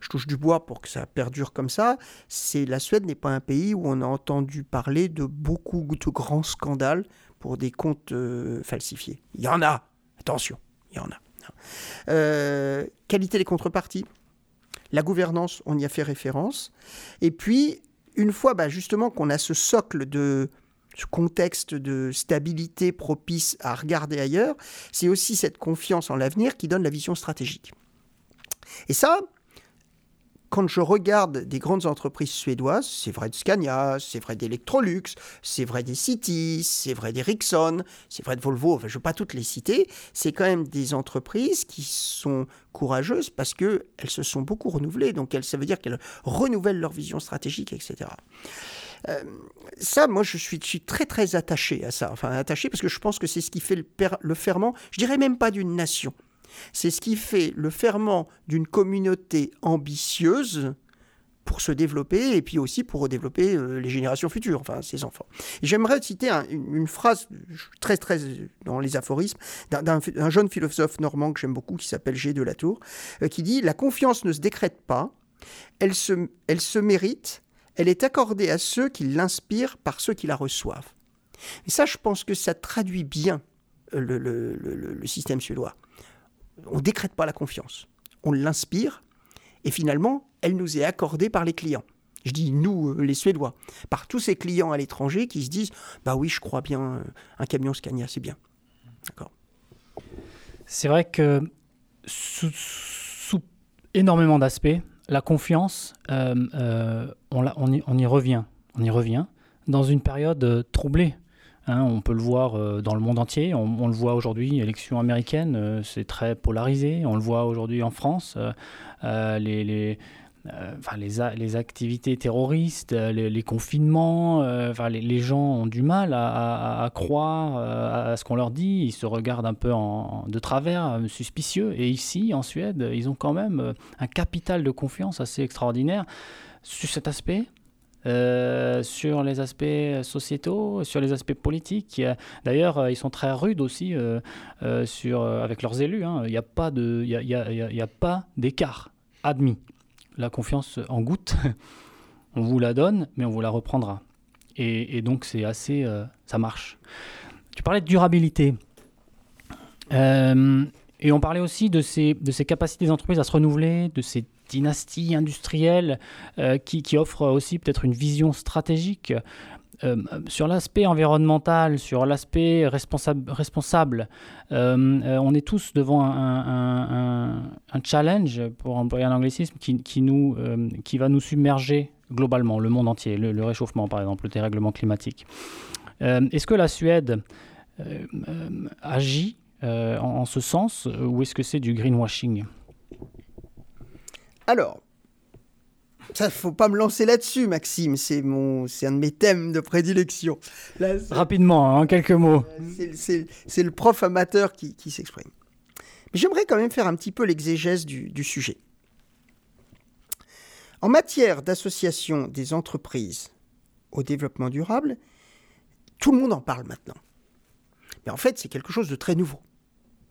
Je touche du bois pour que ça perdure comme ça. C'est la Suède n'est pas un pays où on a entendu parler de beaucoup de grands scandales pour des comptes euh, falsifiés. Il y en a. Attention, il y en a. Euh, qualité des contreparties. La gouvernance, on y a fait référence. Et puis, une fois bah, justement qu'on a ce socle de, ce contexte de stabilité propice à regarder ailleurs, c'est aussi cette confiance en l'avenir qui donne la vision stratégique. Et ça, quand je regarde des grandes entreprises suédoises, c'est vrai de Scania, c'est vrai d'Electrolux, c'est vrai des City, c'est vrai d'Ericsson, c'est vrai de Volvo, enfin, je ne veux pas toutes les citer, c'est quand même des entreprises qui sont courageuses parce qu'elles se sont beaucoup renouvelées, donc elles, ça veut dire qu'elles renouvellent leur vision stratégique, etc. Euh, ça, moi, je suis, très, très attaché à ça. Enfin, attaché parce que je pense que c'est ce qui fait le, ferment, je dirais même pas d'une nation. C'est ce qui fait le ferment d'une communauté ambitieuse pour se développer et puis aussi pour développer euh, les générations futures, enfin ses enfants. J'aimerais citer une, phrase très très dans les aphorismes d'un jeune philosophe normand que j'aime beaucoup qui s'appelle G. de la Tour, euh, qui dit La confiance ne se décrète pas, elle se, elle se mérite, elle est accordée à ceux qui l'inspirent par ceux qui la reçoivent. Et ça, je pense que ça traduit bien euh, le, système suédois. On ne décrète pas la confiance, on l'inspire et finalement, elle nous est accordée par les clients. Je dis nous, euh, les Suédois, par tous ces clients à l'étranger qui se disent Bah oui, je crois bien, euh, un camion Scania, c'est bien. D'accord. C'est vrai que sous, énormément d'aspects, la confiance, euh, on, on, y, revient. On y revient dans une période troublée. Hein, on peut le voir dans le monde entier. On, le voit aujourd'hui, élection américaine, c'est très polarisé. On le voit aujourd'hui en France. les, euh, enfin, les, activités terroristes, euh, les, confinements, euh, enfin, les, gens ont du mal à, croire à ce qu'on leur dit, ils se regardent un peu de travers, suspicieux. Et ici, en Suède, ils ont quand même un capital de confiance assez extraordinaire sur cet aspect. sur les aspects sociétaux, sur les aspects politiques. D'ailleurs, ils sont très rudes aussi avec leurs élus. Hein. Il n'y a pas d'écart admis la confiance en goutte. on vous la donne, mais on vous la reprendra. Et, donc, c'est assez. Euh, ça marche. Tu parlais de durabilité. Euh, et on parlait aussi de ces, capacités des entreprises à se renouveler, de ces dynasties industrielles euh, qui, offrent aussi peut-être une vision stratégique. Euh, sur l'aspect environnemental, sur l'aspect responsable, euh, euh, on est tous devant un, challenge, pour employer un anglicisme, qui, nous, qui va nous submerger globalement, le monde entier, le, réchauffement par exemple, le dérèglement climatique. est-ce que la Suède agit en, ce sens ou est-ce que c'est du greenwashing? Alors, ça, faut pas me lancer là-dessus, Maxime. C'est mon, c'est un de mes thèmes de prédilection. Rapidement, en hein, quelques mots. C'est le prof amateur qui, s'exprime. Mais j'aimerais quand même faire un petit peu l'exégèse du, du sujet. En matière d'association des entreprises au développement durable, tout le monde en parle maintenant. Mais en fait, c'est quelque chose de très nouveau.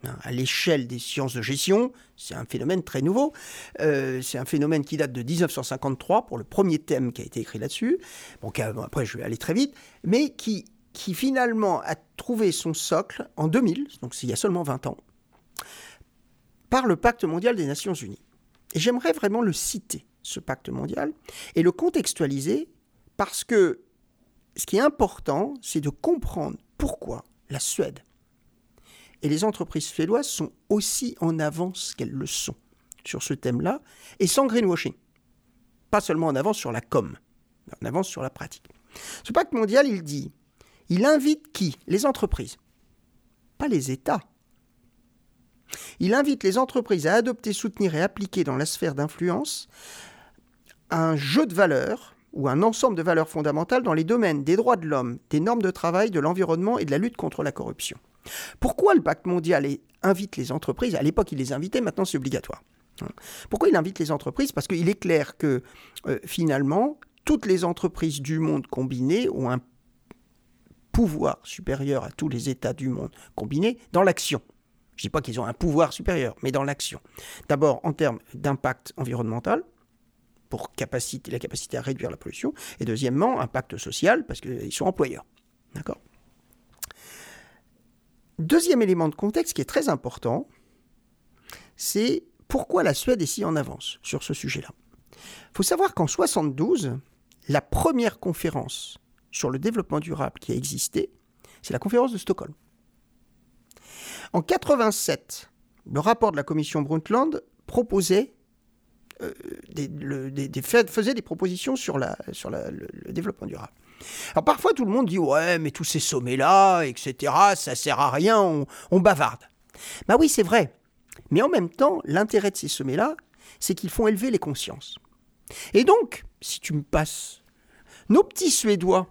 Hein, à l'échelle des sciences de gestion, c'est un phénomène très nouveau. Euh, c'est un phénomène qui date de 1953 pour le premier thème qui a été écrit là-dessus. Bon, après, je vais aller très vite, mais qui, qui finalement a trouvé son socle en 2000, donc il y a seulement 20 ans, par le Pacte mondial des Nations Unies. Et j'aimerais vraiment le citer, ce pacte mondial, et le contextualiser parce que ce qui est important, c'est de comprendre pourquoi la Suède et les entreprises suédoises sont aussi en avance qu'elles le sont sur ce thème-là, et sans greenwashing. Pas seulement en avance sur la com, mais en avance sur la pratique. Ce pacte mondial, il dit, il invite qui? Les entreprises, pas les États. Il invite les entreprises à adopter, soutenir et appliquer dans la sphère d'influence un jeu de valeurs ou un ensemble de valeurs fondamentales dans les domaines des droits de l'homme, des normes de travail, de l'environnement et de la lutte contre la corruption. Pourquoi le pacte mondial invite les entreprises À l'époque, il les invitait, maintenant c'est obligatoire. Hein. Pourquoi il invite les entreprises? Parce qu'il est clair que euh, finalement, toutes les entreprises du monde combinées ont un pouvoir supérieur à tous les États du monde combinés dans l'action. Je ne dis pas qu'ils ont un pouvoir supérieur, mais dans l'action. D'abord en termes d'impact environnemental, pour la capacité à réduire la pollution, et deuxièmement, impact social, parce qu'ils sont employeurs. D'accord? Deuxième élément de contexte qui est très important, c'est pourquoi la Suède est si en avance sur ce sujet-là. Il faut savoir qu'en 72, la première conférence sur le développement durable qui a existé, c'est la conférence de Stockholm. En 87, le rapport de la commission Brundtland proposait euh, des, faisait des propositions sur, la, sur le développement durable. Alors parfois tout le monde dit ouais mais tous ces sommets-là, etc., ça sert à rien, on, bavarde. Bah oui c'est vrai. Mais en même temps, l'intérêt de ces sommets-là, c'est qu'ils font élever les consciences. Et donc, si tu me passes, nos petits Suédois,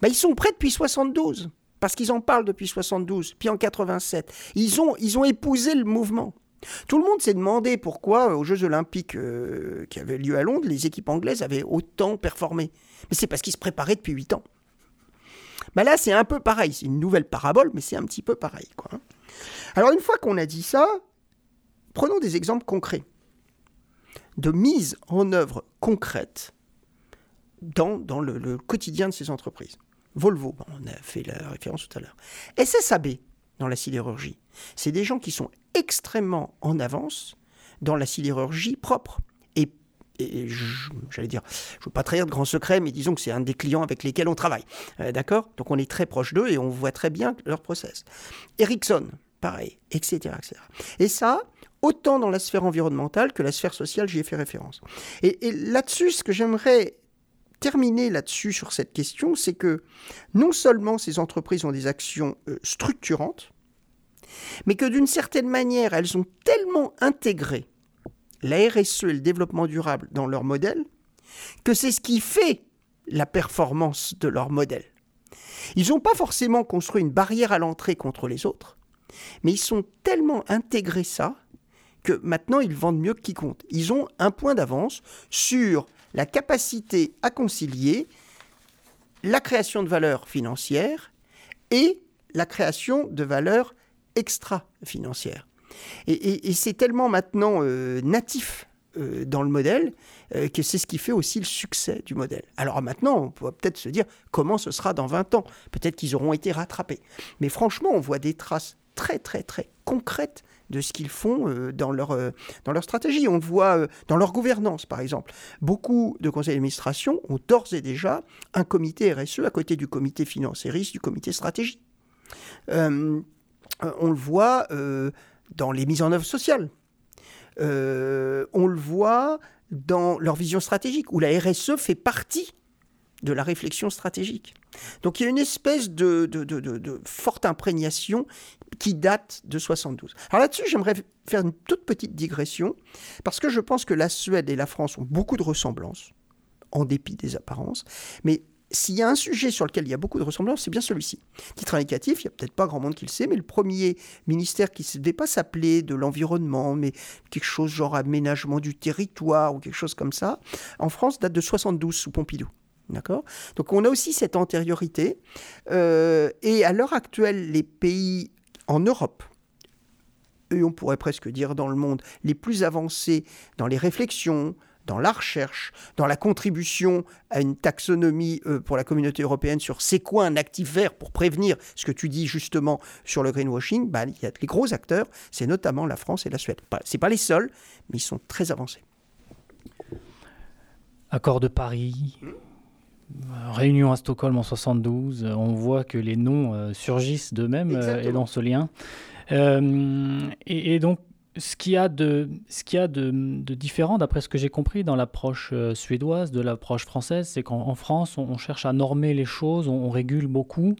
bah ils sont prêts depuis 72, parce qu'ils en parlent depuis 72, puis en 87. Ils ont, ils ont épousé le mouvement. Tout le monde s'est demandé pourquoi, aux Jeux Olympiques qui avaient lieu à Londres, les équipes anglaises avaient autant performé. Mais c'est parce qu'ils se préparaient depuis 8 ans. Ben là, c'est un peu pareil. C'est une nouvelle parabole, mais c'est un petit peu pareil. Hein. Alors, une fois qu'on a dit ça, prenons des exemples concrets de mise en œuvre concrète dans, dans le, quotidien de ces entreprises. Volvo, on a fait la référence tout à l'heure. SSAB, dans la sidérurgie, c'est des gens qui sont extrêmement en avance dans la sidérurgie propre. Et, j'allais dire, je ne veux pas trahir de grands secrets, mais disons que c'est un des clients avec lesquels on travaille. Euh, d'accord? Donc on est très proche d'eux et on voit très bien leur process. Ericsson, pareil, etc., etc. Et ça, autant dans la sphère environnementale que la sphère sociale, j'y ai fait référence. Et, là-dessus, ce que j'aimerais terminer là-dessus sur cette question, c'est que non seulement ces entreprises ont des actions euh, structurantes, mais que d'une certaine manière, elles ont tellement intégré la RSE et le développement durable dans leur modèle, que c'est ce qui fait la performance de leur modèle. Ils n'ont pas forcément construit une barrière à l'entrée contre les autres, mais ils sont tellement intégrés ça que maintenant ils vendent mieux que quiconque. Ils ont un point d'avance sur la capacité à concilier la création de valeur financière et la création de valeur extra-financière. Et, c'est tellement maintenant euh, natif euh, dans le modèle euh, que c'est ce qui fait aussi le succès du modèle. Alors maintenant, on peut peut-être se dire comment ce sera dans 20 ans. Peut-être qu'ils auront été rattrapés. Mais franchement, on voit des traces très très très concrètes de ce qu'ils font euh, dans, leur, euh, dans stratégie. On le voit euh, dans leur gouvernance, par exemple. Beaucoup de conseils d'administration ont d'ores et déjà un comité RSE à côté du comité financier du comité stratégie. on le voit dans les mises en œuvre sociales. on le voit dans leur vision stratégique, où la RSE fait partie de la réflexion stratégique. Donc il y a une espèce de, forte imprégnation qui date de 72. Alors là-dessus, j'aimerais faire une toute petite digression, parce que je pense que la Suède et la France ont beaucoup de ressemblances, en dépit des apparences, mais s'il y a un sujet sur lequel il y a beaucoup de ressemblances, c'est bien celui-ci. Titre indicatif, il n'y a peut-être pas grand monde qui le sait, mais le premier ministère qui ne devait pas s'appeler de l'environnement, mais quelque chose genre aménagement du territoire ou quelque chose comme ça, en France date de 72 sous Pompidou. D'accord? Donc on a aussi cette antériorité. Euh, et à l'heure actuelle, les pays en Europe, et on pourrait presque dire dans le monde, les plus avancés dans les réflexions, dans la recherche, dans la contribution à une taxonomie euh, pour la communauté européenne sur c'est quoi un actif vert pour prévenir ce que tu dis justement sur le greenwashing, bah, il y a les gros acteurs, c'est notamment la France et la Suède. Ce pas les seuls, mais ils sont très avancés. Accord de Paris, Réunion à Stockholm en 72, euh, on voit que les noms euh, surgissent d'eux-mêmes euh, et dans ce lien. et, donc, ce qu'il y a de, ce qu'il a de, différent, d'après ce que j'ai compris, dans l'approche suédoise, de l'approche française, c'est qu'en France, on, cherche à normer les choses, on, régule beaucoup.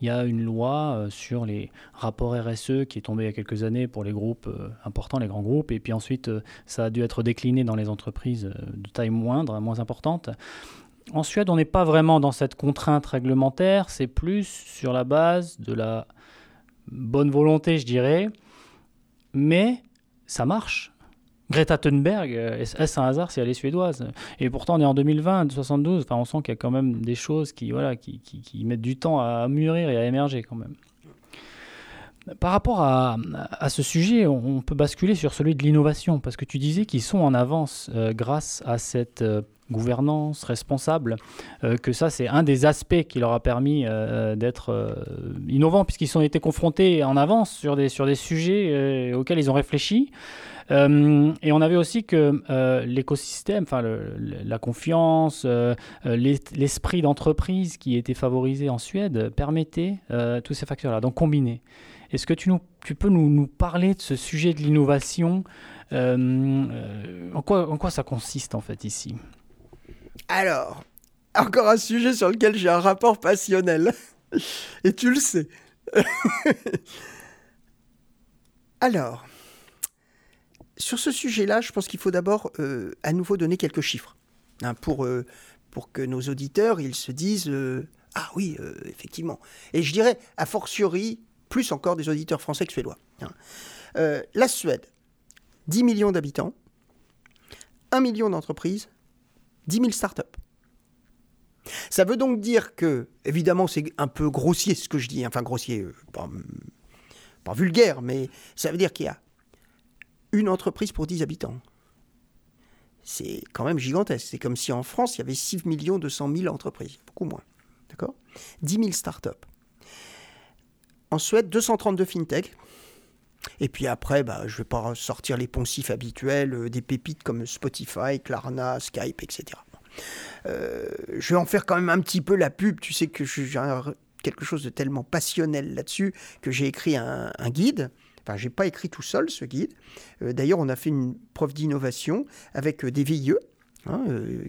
Il y a une loi sur les rapports RSE qui est tombée il y a quelques années pour les groupes importants, les grands groupes, et puis ensuite, ça a dû être décliné dans les entreprises de taille moindre, moins importante. En Suède, on n'est pas vraiment dans cette contrainte réglementaire, c'est plus sur la base de la bonne volonté, je dirais. Mais ça marche. Greta Thunberg, euh, est-ce un hasard si elle est suédoise? Et pourtant, on est en 2020, 72, enfin, on sent qu'il y a quand même des choses qui, voilà, qui, qui, mettent du temps à mûrir et à émerger quand même. Par rapport à, ce sujet, on peut basculer sur celui de l'innovation, parce que tu disais qu'ils sont en avance euh, grâce à cette euh, gouvernance responsable, euh, que ça c'est un des aspects qui leur a permis d'être innovants puisqu'ils ont été confrontés en avance sur des, sur des sujets auxquels ils ont réfléchi. et on avait aussi que l'écosystème, enfin la confiance, l'esprit d'entreprise qui était favorisé en Suède permettait tous ces facteurs-là, donc combinés. Est-ce que tu, peux nous, parler de ce sujet de l'innovation en, quoi, en quoi ça consiste en fait ici? Alors, encore un sujet sur lequel j'ai un rapport passionnel. Et tu le sais. Alors, sur ce sujet-là, je pense qu'il faut d'abord euh, à nouveau donner quelques chiffres hein, pour, euh, pour que nos auditeurs ils se disent euh, Ah oui, effectivement. Et je dirais, a fortiori, plus encore des auditeurs français que suédois. Hein. la Suède 10 millions d'habitants, 1 million d'entreprises, 10 000 startups. Ça veut donc dire que, évidemment, c'est un peu grossier ce que je dis, enfin grossier, euh, pas, pas vulgaire, mais ça veut dire qu'il y a une entreprise pour 10 habitants. C'est quand même gigantesque. C'est comme si en France, il y avait 6 millions 200 000 entreprises, beaucoup moins. D'accord? 10 000 startups. En Suède, 232 fintech. Et puis après, bah, je ne vais pas sortir les poncifs habituels, euh, des pépites comme Spotify, Klarna, Skype, etc. Euh, je vais en faire quand même un petit peu la pub. Tu sais que j'ai quelque chose de tellement passionnel là-dessus que j'ai écrit un, guide. Enfin, j'ai pas écrit tout seul ce guide. Euh, d'ailleurs, on a fait une preuve d'innovation avec des VIE, Hein, euh,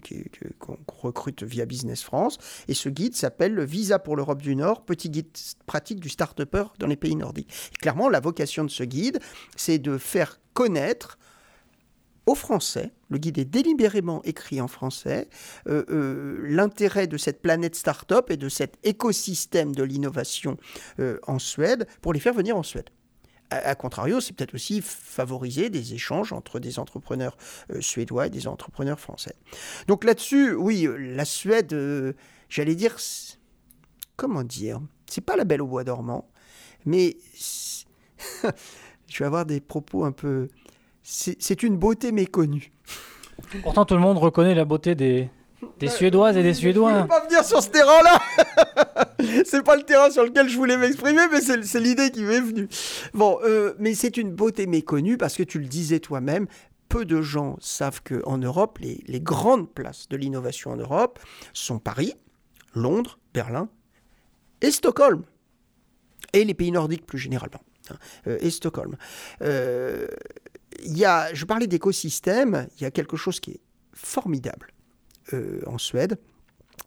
qu'on recrute via Business France. Et ce guide s'appelle le Visa pour l'Europe du Nord, petit guide pratique du start-upper dans les pays nordiques. clairement, la vocation de ce guide, c'est de faire connaître aux Français, le guide est délibérément écrit en français, euh, euh, l'intérêt de cette planète start-up et de cet écosystème de l'innovation en Suède pour les faire venir en Suède. A, contrario, c'est peut-être aussi favoriser des échanges entre des entrepreneurs euh, suédois et des entrepreneurs français. Donc là-dessus, oui, euh, la Suède, euh, j'allais dire, comment dire, c'est pas la belle au bois dormant, mais je vais avoir des propos un peu, c'est une beauté méconnue. Pourtant, tout le monde reconnaît la beauté des, des Suédoises et des Suédois. Je ne pas venir sur ce terrain-là. c'est pas le terrain sur lequel je voulais m'exprimer, mais c'est l'idée qui m'est venue. Bon, euh, mais c'est une beauté méconnue parce que tu le disais toi-même. Peu de gens savent qu'en Europe, les, grandes places de l'innovation en Europe sont Paris, Londres, Berlin et Stockholm. Et les pays nordiques plus généralement. Hein, euh, et Stockholm. Euh, y a, je parlais d'écosystème, il y a quelque chose qui est formidable en Suède,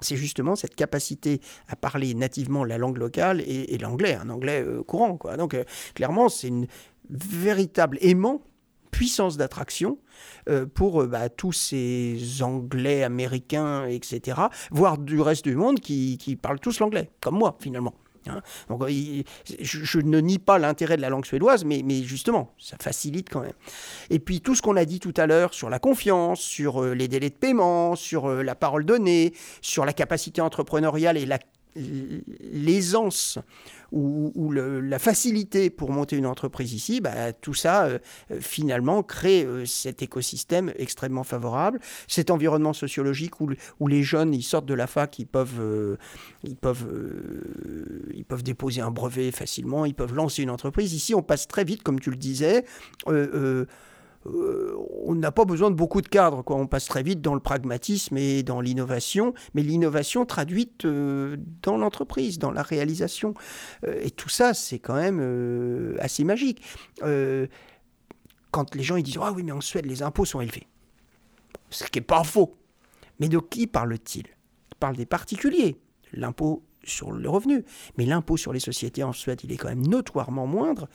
c'est justement cette capacité à parler nativement la langue locale et, l'anglais, un anglais euh, courant. Donc euh, clairement, c'est une véritable aimant, puissance d'attraction pour bah, tous ces Anglais, Américains, etc., voire du reste du monde qui parlent tous l'anglais, comme moi finalement. Hein. Donc, je, ne nie pas l'intérêt de la langue suédoise, mais, justement, ça facilite quand même. Et puis tout ce qu'on a dit tout à l'heure sur la confiance, sur euh, les délais de paiement, sur euh, la parole donnée, sur la capacité entrepreneuriale et l'aisance ou, la facilité pour monter une entreprise ici, bah, tout ça, euh, finalement, crée euh, cet écosystème extrêmement favorable, cet environnement sociologique où, les jeunes, ils sortent de la fac, ils peuvent, euh, ils, peuvent, ils peuvent déposer un brevet facilement, ils peuvent lancer une entreprise. Ici, on passe très vite, comme tu le disais. Euh, on n'a pas besoin de beaucoup de cadres. Quoi. On passe très vite dans le pragmatisme et dans l'innovation, mais l'innovation traduite euh, dans l'entreprise, dans la réalisation. Euh, et tout ça, c'est quand même assez magique. quand les gens disent Ah oui, mais en Suède, les impôts sont élevés. Ce qui n'est pas faux. Mais de qui parle-t-il? Il parle des particuliers. L'impôt sur le revenu. Mais l'impôt sur les sociétés en Suède, il est quand même notoirement moindre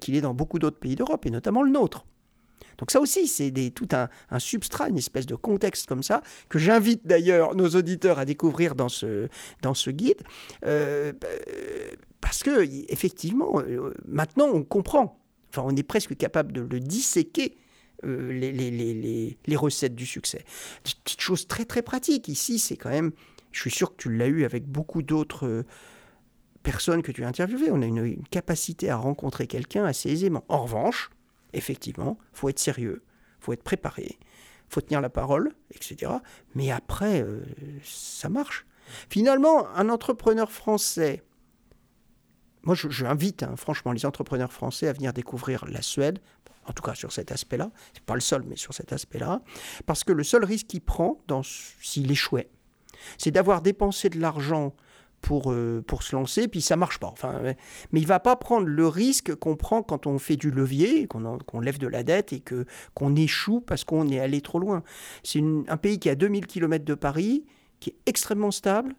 qu'il est dans beaucoup d'autres pays d'Europe, et notamment le nôtre. Donc ça aussi, c'est tout un, substrat, une espèce de contexte comme ça, que j'invite d'ailleurs nos auditeurs à découvrir dans ce, guide, euh, parce que effectivement, euh, maintenant on comprend, enfin on est presque capable de le disséquer. Euh, les, recettes du succès. Petite chose très très pratique. Ici, c'est quand même, je suis sûr que tu l'as eu avec beaucoup d'autres personnes que tu as interviewées. On a une capacité à rencontrer quelqu'un assez aisément. En revanche, effectivement, faut être sérieux, faut être préparé, faut tenir la parole, etc. Mais après, euh, ça marche. Finalement, un entrepreneur français, moi j'invite hein, franchement les entrepreneurs français à venir découvrir la Suède, en tout cas sur cet aspect-là, c'est pas le seul, mais sur cet aspect-là, parce que le seul risque qu'il prend s'il échouait, c'est d'avoir dépensé de l'argent pour, euh, pour se lancer, puis ça marche pas. Enfin, mais il va pas prendre le risque qu'on prend quand on fait du levier, qu'on lève de la dette et que qu'on échoue parce qu'on est allé trop loin. C'est un pays qui à 2000 km de Paris, qui est extrêmement stable,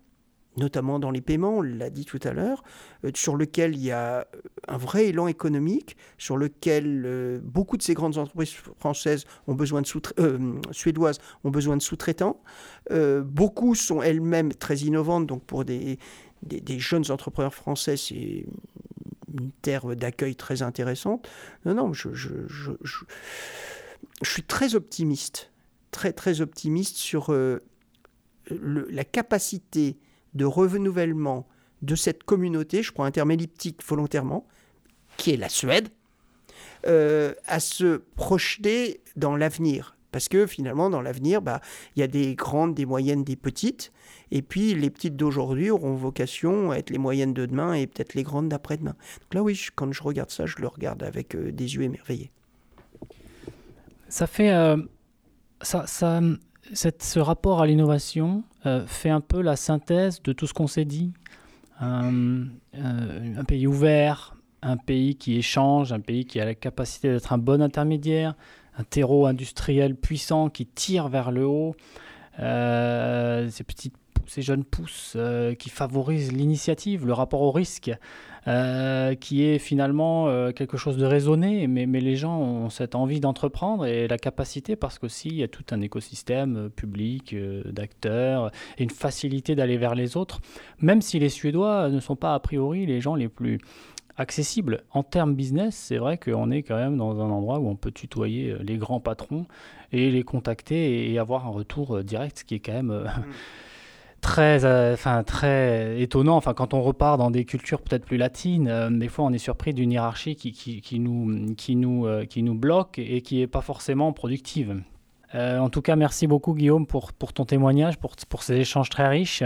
notamment dans les paiements, on l'a dit tout à l'heure, euh, sur lequel il y a un vrai élan économique, sur lequel euh, beaucoup de ces grandes entreprises françaises ont besoin de euh, suédoises ont besoin de sous-traitants. beaucoup sont elles-mêmes très innovantes, donc pour des, des, jeunes entrepreneurs français, c'est une terre d'accueil très intéressante. Non, non, je, je, je je suis très optimiste, très très optimiste sur euh, la capacité de renouvellement de cette communauté, je prends un terme elliptique volontairement, qui est la Suède, euh, à se projeter dans l'avenir. Parce que finalement, dans l'avenir, bah, il y a des grandes, des moyennes, des petites. Et puis, les petites d'aujourd'hui auront vocation à être les moyennes de demain et peut-être les grandes d'après-demain. Donc là, oui, quand je regarde ça, je le regarde avec euh, des yeux émerveillés. Ça fait. Euh, ça, ça, ce rapport à l'innovation euh, fait un peu la synthèse de tout ce qu'on s'est dit. un pays ouvert, un pays qui échange, un pays qui a la capacité d'être un bon intermédiaire, un terreau industriel puissant qui tire vers le haut, euh, ces petites ces jeunes pousses euh, qui favorisent l'initiative, le rapport au risque, euh, qui est finalement quelque chose de raisonné, mais, mais, les gens ont cette envie d'entreprendre et la capacité, parce qu'aussi il y a tout un écosystème public d'acteurs et une facilité d'aller vers les autres, même si les Suédois ne sont pas a priori les gens les plus accessible. En termes business, c'est vrai qu'on est quand même dans un endroit où on peut tutoyer euh, les grands patrons et les contacter et avoir un retour euh, direct, ce qui est quand même euh, mm. très, enfin, très étonnant. Enfin, quand on repart dans des cultures peut-être plus latines, des fois on est surpris d'une hiérarchie qui, qui, nous, qui, nous, qui nous bloque et qui n'est pas forcément productive. Euh, en tout cas, merci beaucoup Guillaume pour, pour ton témoignage, pour, pour, ces échanges très riches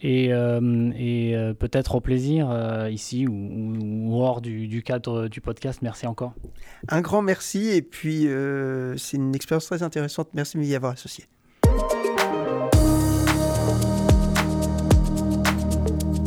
et, euh, et euh, peut-être au plaisir ici ou, hors du, du, cadre du podcast. Merci encore. Un grand merci et puis c'est une expérience très intéressante. Merci de m'y avoir associé.